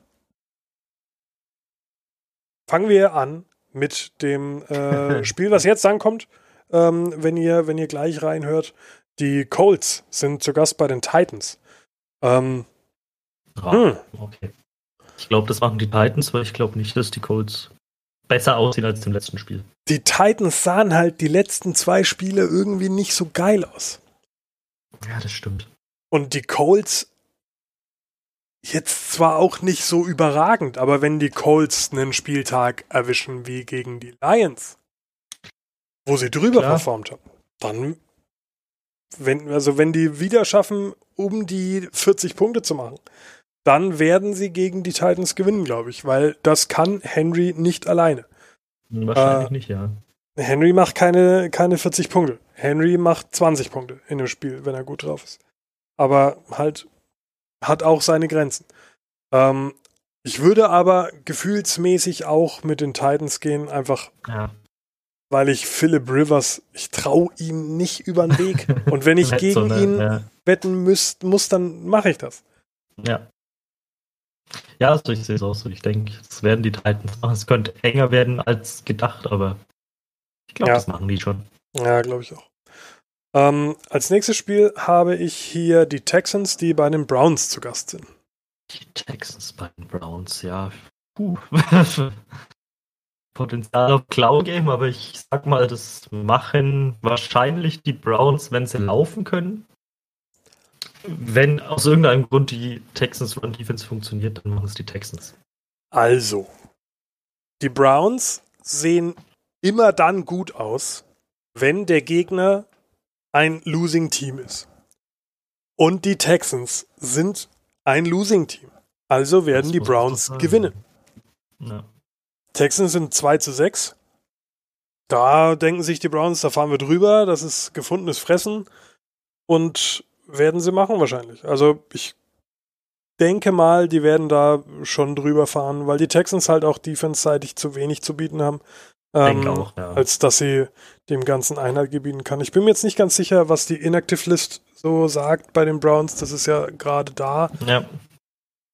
Fangen wir an mit dem äh, Spiel, was jetzt ankommt. Ähm, wenn ihr, wenn ihr gleich reinhört, die Colts sind zu Gast bei den Titans. Ähm, Ja, hm, okay. Ich glaube, das machen die Titans, weil ich glaube nicht, dass die Colts besser aussehen als im letzten Spiel. Die Titans sahen halt die letzten zwei Spiele irgendwie nicht so geil aus. Ja, das stimmt. Und die Colts jetzt zwar auch nicht so überragend, aber wenn die Colts einen Spieltag erwischen wie gegen die Lions, wo sie drüber Klar. performt haben, dann, wenn, also wenn die wieder schaffen, um die 40 Punkte zu machen, dann werden sie gegen die Titans gewinnen, glaube ich, weil das kann Henry nicht alleine. Wahrscheinlich äh, nicht, ja. Henry macht keine, keine 40 Punkte. Henry macht 20 Punkte in dem Spiel, wenn er gut drauf ist. Aber halt hat auch seine Grenzen. Ähm, ich würde aber gefühlsmäßig auch mit den Titans gehen, einfach ja. weil ich Philip Rivers, ich traue ihm nicht über den Weg. Und wenn ich gegen so eine, ihn ja. wetten müsst, muss, dann mache ich das. Ja. Ja, also ich sehe es auch so. Ich denke, es werden die Titans machen. Es könnte enger werden als gedacht, aber ich glaube, ja. das machen die schon. Ja, glaube ich auch. Ähm, als nächstes Spiel habe ich hier die Texans, die bei den Browns zu Gast sind. Die Texans bei den Browns, ja. Puh. Potenzial auf Cloud-Game, aber ich sag mal, das machen wahrscheinlich die Browns, wenn sie laufen können. Wenn aus irgendeinem Grund die Texans Run Defense funktioniert, dann machen es die Texans. Also, die Browns sehen immer dann gut aus, wenn der Gegner ein Losing Team ist. Und die Texans sind ein Losing Team. Also werden das die Browns gewinnen. Ja. Texans sind 2 zu 6. Da denken sich die Browns, da fahren wir drüber, das ist gefundenes Fressen. Und werden sie machen wahrscheinlich. Also ich denke mal, die werden da schon drüber fahren, weil die Texans halt auch defense-seitig zu wenig zu bieten haben. Ähm, auch, ja. Als dass sie dem Ganzen Einhalt gebieten kann. Ich bin mir jetzt nicht ganz sicher, was die Inactive List so sagt bei den Browns. Das ist ja gerade da. Ja.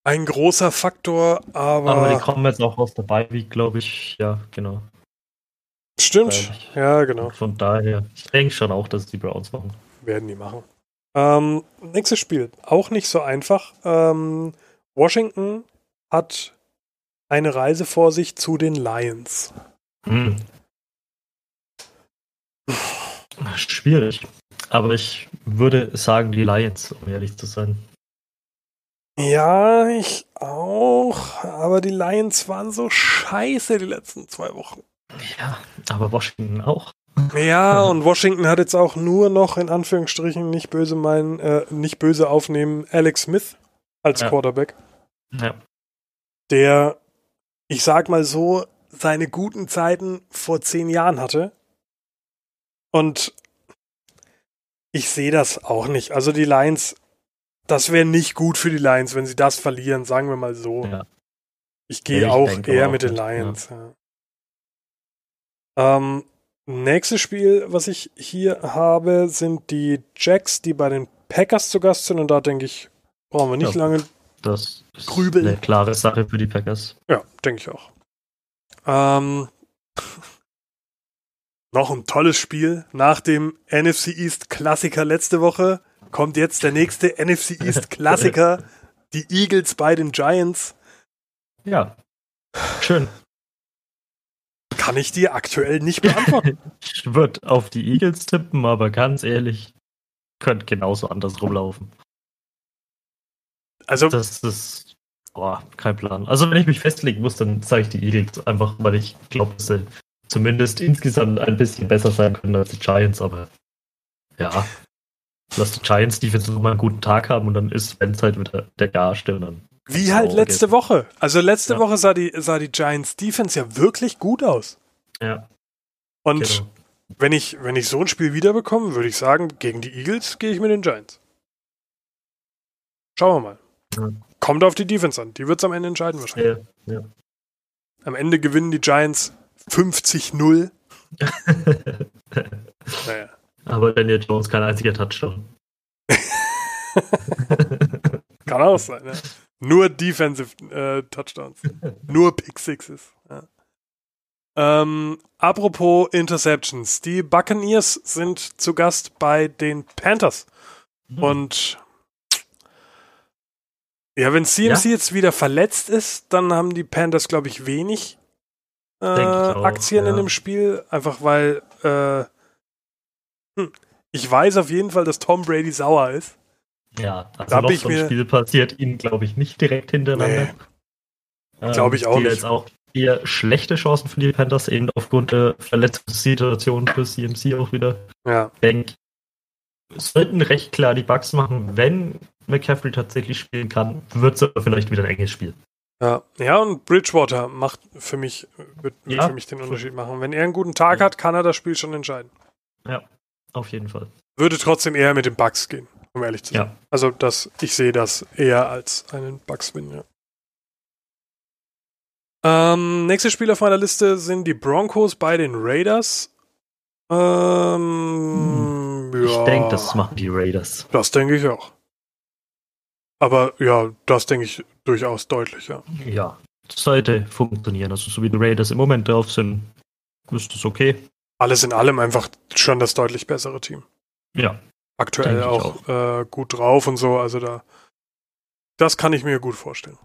Ein großer Faktor, aber. Aber die kommen jetzt auch aus der Bye glaube ich. Ja, genau. Stimmt. Ja, genau. Von daher, ich denke schon auch, dass die Browns machen. Werden die machen. Ähm, nächstes Spiel. Auch nicht so einfach. Ähm, Washington hat eine Reise vor sich zu den Lions. Hm. Schwierig. Aber ich würde sagen, die Lions, um ehrlich zu sein. Ja, ich auch. Aber die Lions waren so scheiße die letzten zwei Wochen. Ja, aber Washington auch. Ja, und Washington hat jetzt auch nur noch in Anführungsstrichen nicht böse meinen, äh, nicht böse aufnehmen, Alex Smith als ja. Quarterback. Ja. Der, ich sag mal so, seine guten Zeiten vor zehn Jahren hatte. Und ich sehe das auch nicht. Also die Lions, das wäre nicht gut für die Lions, wenn sie das verlieren, sagen wir mal so. Ja. Ich gehe auch eher auch mit den Lions. Ja. Ähm, nächstes Spiel, was ich hier habe, sind die Jacks, die bei den Packers zu Gast sind. Und da denke ich, brauchen wir nicht lange das ist grübeln. Eine klare Sache für die Packers. Ja, denke ich auch. Ähm, noch ein tolles Spiel. Nach dem NFC East Klassiker letzte Woche kommt jetzt der nächste NFC East Klassiker. Die Eagles bei den Giants. Ja. Schön. Kann ich dir aktuell nicht beantworten. ich würde auf die Eagles tippen, aber ganz ehrlich, könnte genauso andersrum laufen. Also, das ist Boah, kein Plan. Also wenn ich mich festlegen muss, dann sage ich die Eagles einfach, weil ich glaube, dass sie zumindest insgesamt ein bisschen besser sein können als die Giants, aber ja. Lass die Giants Defense noch mal einen guten Tag haben und dann ist Spence halt wieder der Garste und dann. Wie halt letzte Woche. Also letzte ja. Woche sah die, sah die Giants Defense ja wirklich gut aus. Ja. Und genau. wenn ich, wenn ich so ein Spiel wiederbekomme, würde ich sagen, gegen die Eagles gehe ich mit den Giants. Schauen wir mal. Ja. Kommt auf die Defense an. Die wird es am Ende entscheiden wahrscheinlich. Ja, ja. Am Ende gewinnen die Giants 50-0. naja. Aber Daniel Jones kein einziger Touchdown. Kann auch sein, ja. Nur Defensive äh, Touchdowns. Nur Pick Sixes. Ja. Ähm, apropos Interceptions. Die Buccaneers sind zu Gast bei den Panthers. Mhm. Und ja, wenn CMC ja? jetzt wieder verletzt ist, dann haben die Panthers, glaube ich, wenig äh, Aktien ja. in dem Spiel, einfach weil äh, hm, ich weiß auf jeden Fall, dass Tom Brady sauer ist. Ja, also da noch so ein Spiel passiert ihnen, glaube ich, nicht direkt hintereinander. Nee. Ähm, glaube ich auch die nicht. jetzt auch eher schlechte Chancen für die Panthers, eben aufgrund der Verletzungssituation für CMC auch wieder. Ja. Denk, sollten recht klar die Bugs machen, wenn McCaffrey tatsächlich spielen kann, wird es aber vielleicht wieder ein enges Spiel. Ja, ja, und Bridgewater macht für mich, wird, wird ja. für mich den Unterschied machen. Wenn er einen guten Tag ja. hat, kann er das Spiel schon entscheiden. Ja, auf jeden Fall. Würde trotzdem eher mit den Bugs gehen, um ehrlich zu sein. Ja. Also das, ich sehe das eher als einen Bugs-Win, ja. Ähm, nächste Spiel auf meiner Liste sind die Broncos bei den Raiders. Ähm, hm. Ich denke, das machen die Raiders. Das denke ich auch. Aber ja, das denke ich durchaus deutlich, ja. Ja, das sollte funktionieren. Also so wie die Raiders im Moment drauf sind, ist das okay. Alles in allem einfach schon das deutlich bessere Team. Ja. Aktuell auch, auch. Äh, gut drauf und so, also da. Das kann ich mir gut vorstellen.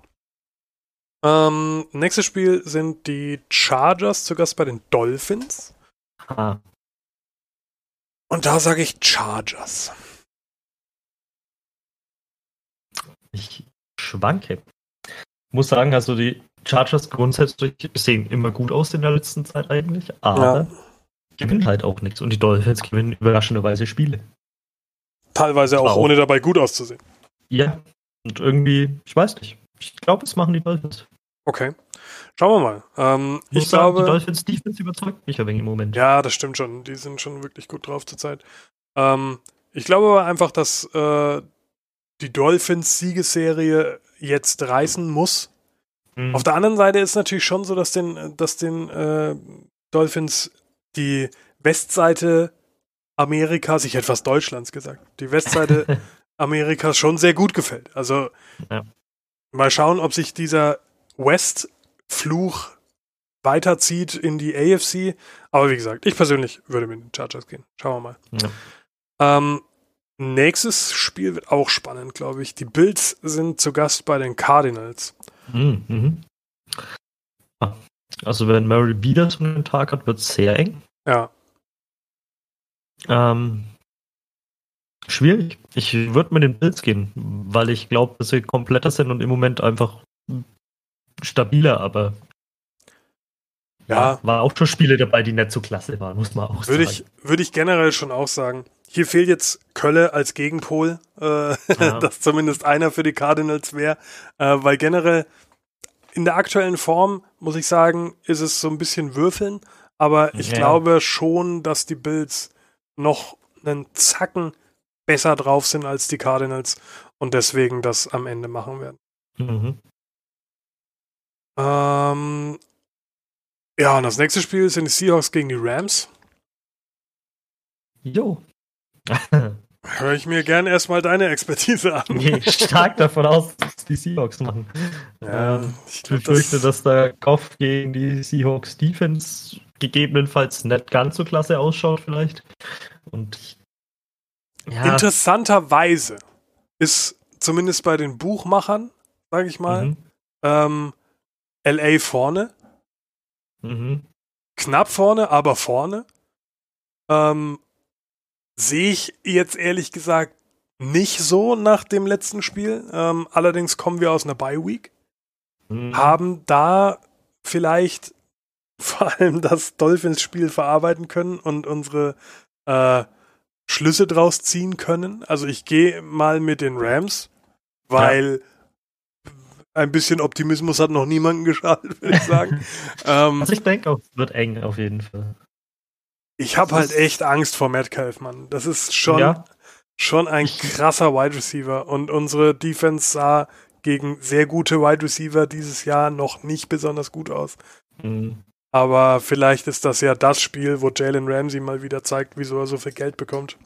Ähm, nächstes Spiel sind die Chargers zu Gast bei den Dolphins. Ah. Und da sage ich Chargers. Ich schwanke. Muss sagen, also die Chargers grundsätzlich sehen immer gut aus in der letzten Zeit eigentlich, aber ja. gewinnen halt auch nichts. Und die Dolphins gewinnen überraschenderweise Spiele. Teilweise auch, auch, ohne dabei gut auszusehen. Ja, und irgendwie, ich weiß nicht. Ich glaube, es machen die Dolphins. Okay. Schauen wir mal. Ähm, ich, ich sagen, glaube, die Dolphins Defense überzeugt mich ein wenig im Moment. Ja, das stimmt schon. Die sind schon wirklich gut drauf zurzeit. Ähm, ich glaube aber einfach, dass äh, die Dolphins Siegesserie jetzt reißen muss. Mhm. Auf der anderen Seite ist es natürlich schon so, dass den, dass den äh, Dolphins die Westseite Amerikas, ich hätte fast Deutschlands gesagt, die Westseite Amerikas schon sehr gut gefällt. Also ja. mal schauen, ob sich dieser West-Fluch weiterzieht in die AFC. Aber wie gesagt, ich persönlich würde mit den Chargers gehen. Schauen wir mal. Ja. Ähm, nächstes Spiel wird auch spannend, glaube ich. Die Bills sind zu Gast bei den Cardinals. Mhm. mhm. Also wenn Murray wieder so einen Tag hat, wird es sehr eng. Ja. Ähm, schwierig. Ich würde mit den Bills gehen, weil ich glaube, dass sie kompletter sind und im Moment einfach stabiler, aber ja. War auch schon Spiele dabei, die nicht so klasse waren, muss man auch würde sagen. Ich, würde ich generell schon auch sagen. Hier fehlt jetzt Kölle als Gegenpol, äh, ja. dass zumindest einer für die Cardinals wäre, äh, weil generell in der aktuellen Form, muss ich sagen, ist es so ein bisschen Würfeln, aber ich ja. glaube schon, dass die Bills noch einen Zacken besser drauf sind als die Cardinals und deswegen das am Ende machen werden. Mhm. Ähm, ja, und das nächste Spiel sind die Seahawks gegen die Rams. Jo. Höre ich mir gerne erstmal deine Expertise an. Gehe stark davon aus, dass die Seahawks machen. Ja, ähm, ich glaub, befürchte, das dass der Kopf gegen die Seahawks Defense gegebenenfalls nicht ganz so klasse ausschaut, vielleicht. Und ja. interessanterweise ist zumindest bei den Buchmachern, sage ich mal, mhm. ähm, LA vorne. Mhm. Knapp vorne, aber vorne. Ähm, Sehe ich jetzt ehrlich gesagt nicht so nach dem letzten Spiel. Ähm, allerdings kommen wir aus einer Bye Week. Mhm. Haben da vielleicht vor allem das Dolphins-Spiel verarbeiten können und unsere äh, Schlüsse draus ziehen können. Also ich gehe mal mit den Rams, weil ein bisschen Optimismus hat noch niemanden geschadet, würde ich sagen. ähm, also ich denke es wird eng auf jeden Fall. Ich habe halt echt Angst vor Metcalf, Mann. Das ist schon, ja. schon ein krasser Wide Receiver. Und unsere Defense sah gegen sehr gute Wide Receiver dieses Jahr noch nicht besonders gut aus. Mhm. Aber vielleicht ist das ja das Spiel, wo Jalen Ramsey mal wieder zeigt, wieso er so viel Geld bekommt.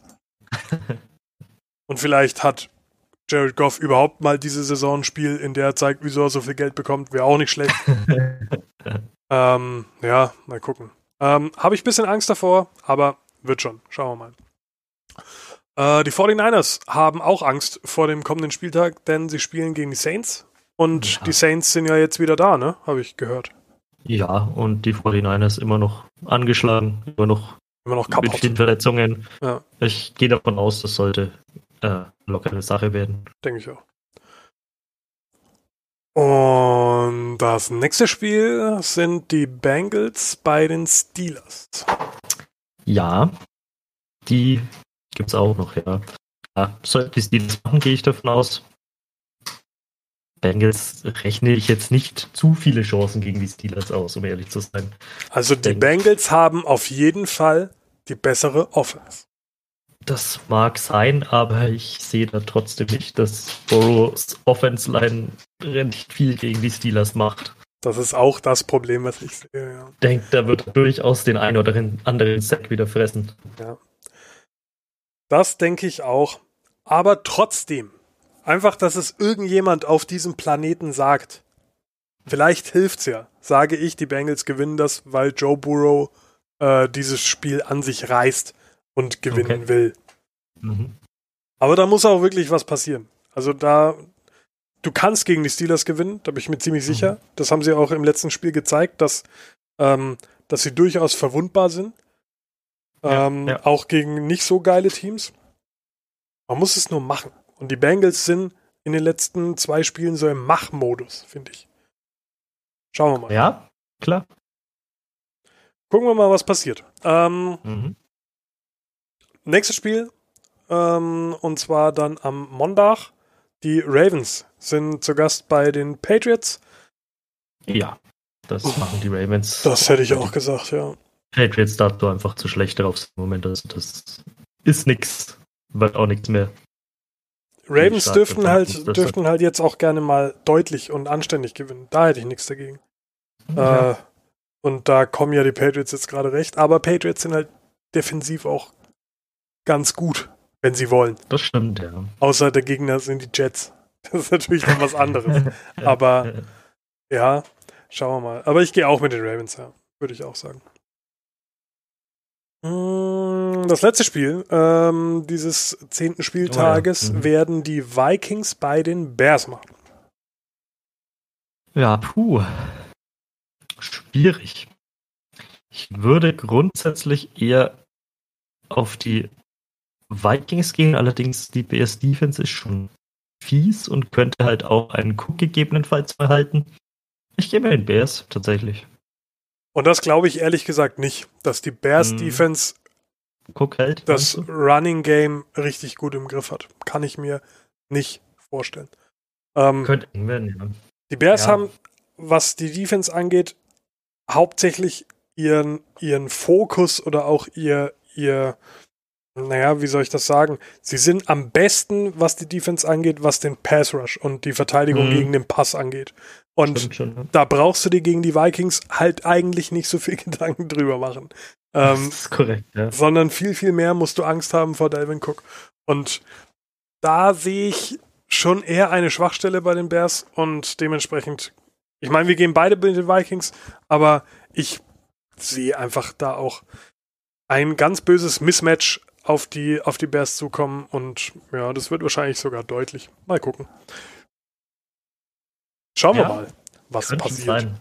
Und vielleicht hat Jared Goff überhaupt mal diese Saison ein Spiel, in der er zeigt, wieso er so viel Geld bekommt, wäre auch nicht schlecht. ähm, ja, mal gucken. Ähm, Habe ich ein bisschen Angst davor, aber wird schon. Schauen wir mal. Äh, die 49ers haben auch Angst vor dem kommenden Spieltag, denn sie spielen gegen die Saints. Und ja. die Saints sind ja jetzt wieder da, ne? Habe ich gehört. Ja, und die 49ers immer noch angeschlagen, immer noch, Immer noch mit kaputt. vielen Verletzungen. Ja. Ich gehe davon aus, das sollte äh, lockere Sache werden. Denke ich auch. Und das nächste Spiel sind die Bengals bei den Steelers. Ja, die gibt's auch noch, ja. ja sollten die Steelers machen, gehe ich davon aus. Bengals rechne ich jetzt nicht zu viele Chancen gegen die Steelers aus, um ehrlich zu sein. Also die Denk- Bengals haben auf jeden Fall die bessere Offense. Das mag sein, aber ich sehe da trotzdem nicht, dass Burrows Offense Line nicht viel gegen die Steelers macht. Das ist auch das Problem, was ich sehe. Ja. Denkt, da wird durchaus den einen oder anderen Sack wieder fressen. Das denke ich auch. Aber trotzdem, einfach, dass es irgendjemand auf diesem Planeten sagt. Vielleicht hilft's ja. Sage ich, die Bengals gewinnen das, weil Joe Burrow äh, dieses Spiel an sich reißt und gewinnen Okay. will. Mhm. Aber da muss auch wirklich was passieren. Also da, du kannst gegen die Steelers gewinnen, da bin ich mir ziemlich sicher. Das haben sie auch im letzten Spiel gezeigt, dass, ähm, dass sie durchaus verwundbar sind. Ja, Ähm, ja. Auch gegen nicht so geile Teams. Man muss es nur machen. Und die Bengals sind in den letzten zwei Spielen so im Mach-Modus, finde ich. Schauen wir mal. Ja, klar. Gucken wir mal, was passiert. Ähm, Mhm. Nächstes Spiel, ähm, und zwar dann am Montag. Die Ravens sind zu Gast bei den Patriots. Ja, das machen die Ravens. Das hätte ich auch gesagt, ja. Patriots dazu einfach zu schlecht drauf im Moment. Also das ist nix. Wird auch nichts mehr. Ravens dürften halt, dürften halt jetzt auch gerne mal deutlich und anständig gewinnen. Da hätte ich nichts dagegen. Ja. Äh, und da kommen ja die Patriots jetzt gerade recht. Aber Patriots sind halt defensiv auch ganz gut, wenn sie wollen. das stimmt, ja. Außer der Gegner sind die Jets. Das ist natürlich noch was anderes. Aber Ja, schauen wir mal. Aber ich gehe auch mit den Ravens, ja. Würde ich auch sagen. Mm, Das letzte Spiel ähm, dieses zehnten Spieltages Mhm. werden die Vikings bei den Bears machen. Ja, puh. Schwierig. Ich würde grundsätzlich eher auf die Vikings gehen, allerdings die BS Defense ist schon fies und könnte halt auch einen Cook gegebenenfalls verhalten. Ich gehe mit den Bears tatsächlich. Und das glaube ich ehrlich gesagt nicht, dass die Bears Mhm. Defense hält. das? Running Game richtig gut im Griff hat. Kann ich mir nicht vorstellen. Ähm, könnte eng werden, ja. Die Bears Ja. haben, was die Defense angeht, hauptsächlich ihren, ihren Fokus oder auch ihr, ihr, naja, wie soll ich das sagen? Sie sind am besten, was die Defense angeht, was den Pass Rush und die Verteidigung Mhm. gegen den Pass angeht. Und Stimmt schon, ja. da brauchst du dir gegen die Vikings halt eigentlich nicht so viel Gedanken drüber machen. Ähm, das ist korrekt, ja. sondern viel, viel mehr musst du Angst haben vor Delvin Cook. Und da sehe ich schon eher eine Schwachstelle bei den Bears und dementsprechend, ich meine, wir gehen beide mit den Vikings, aber ich sehe einfach da auch ein ganz böses Mismatch auf die, auf die Bears zukommen und ja, das wird wahrscheinlich sogar deutlich. Mal gucken. Schauen wir Ja, mal, was passiert. sein.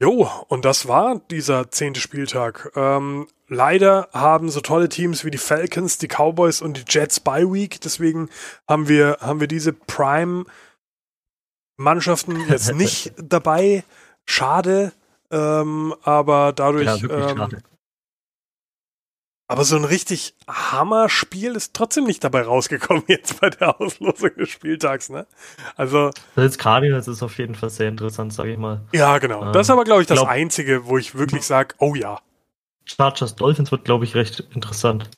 Jo, und das war dieser zehnte Spieltag. Ähm, leider haben so tolle Teams wie die Falcons, die Cowboys und die Jets Bye Week. Deswegen haben wir, haben wir diese Prime-Mannschaften jetzt nicht dabei. Schade. Ähm, aber dadurch. Ja, ähm, schade. Aber so ein richtig Hammer-Spiel ist trotzdem nicht dabei rausgekommen jetzt bei der Auslosung des Spieltags, ne? Also, Das ist Cardinals ist auf jeden Fall sehr interessant, sage ich mal. ja, genau. Ähm, das ist aber, glaube ich, das glaub- Einzige, wo ich wirklich sage, oh ja. Chargers Dolphins wird, glaube ich, recht interessant.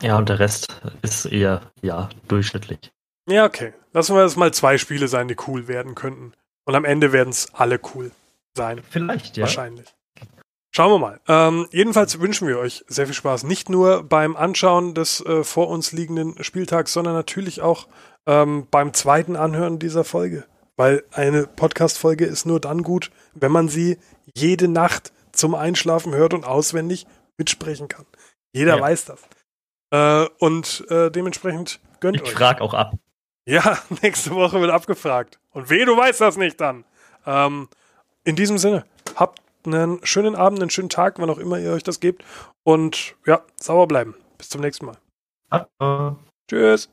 Ja, und der Rest ist eher, ja, durchschnittlich. Ja, okay. Lassen wir es mal zwei Spiele sein, die cool werden könnten. Und am Ende werden es alle cool sein. Vielleicht, ja. Wahrscheinlich. Schauen wir mal. Ähm, jedenfalls wünschen wir euch sehr viel Spaß. Nicht nur beim Anschauen des äh, vor uns liegenden Spieltags, sondern natürlich auch ähm, beim zweiten Anhören dieser Folge. Weil eine Podcast-Folge ist nur dann gut, wenn man sie jede Nacht zum Einschlafen hört und auswendig mitsprechen kann. Jeder Ja. weiß das. Äh, und äh, dementsprechend gönnt Ich euch. frage auch ab. Ja, nächste Woche wird abgefragt. Und weh, du weißt das nicht dann. Ähm, in diesem Sinne, habt einen schönen Abend, einen schönen Tag, wann auch immer ihr euch das gebt. Und ja, sauber bleiben. Bis zum nächsten Mal. Ah, Tschüss.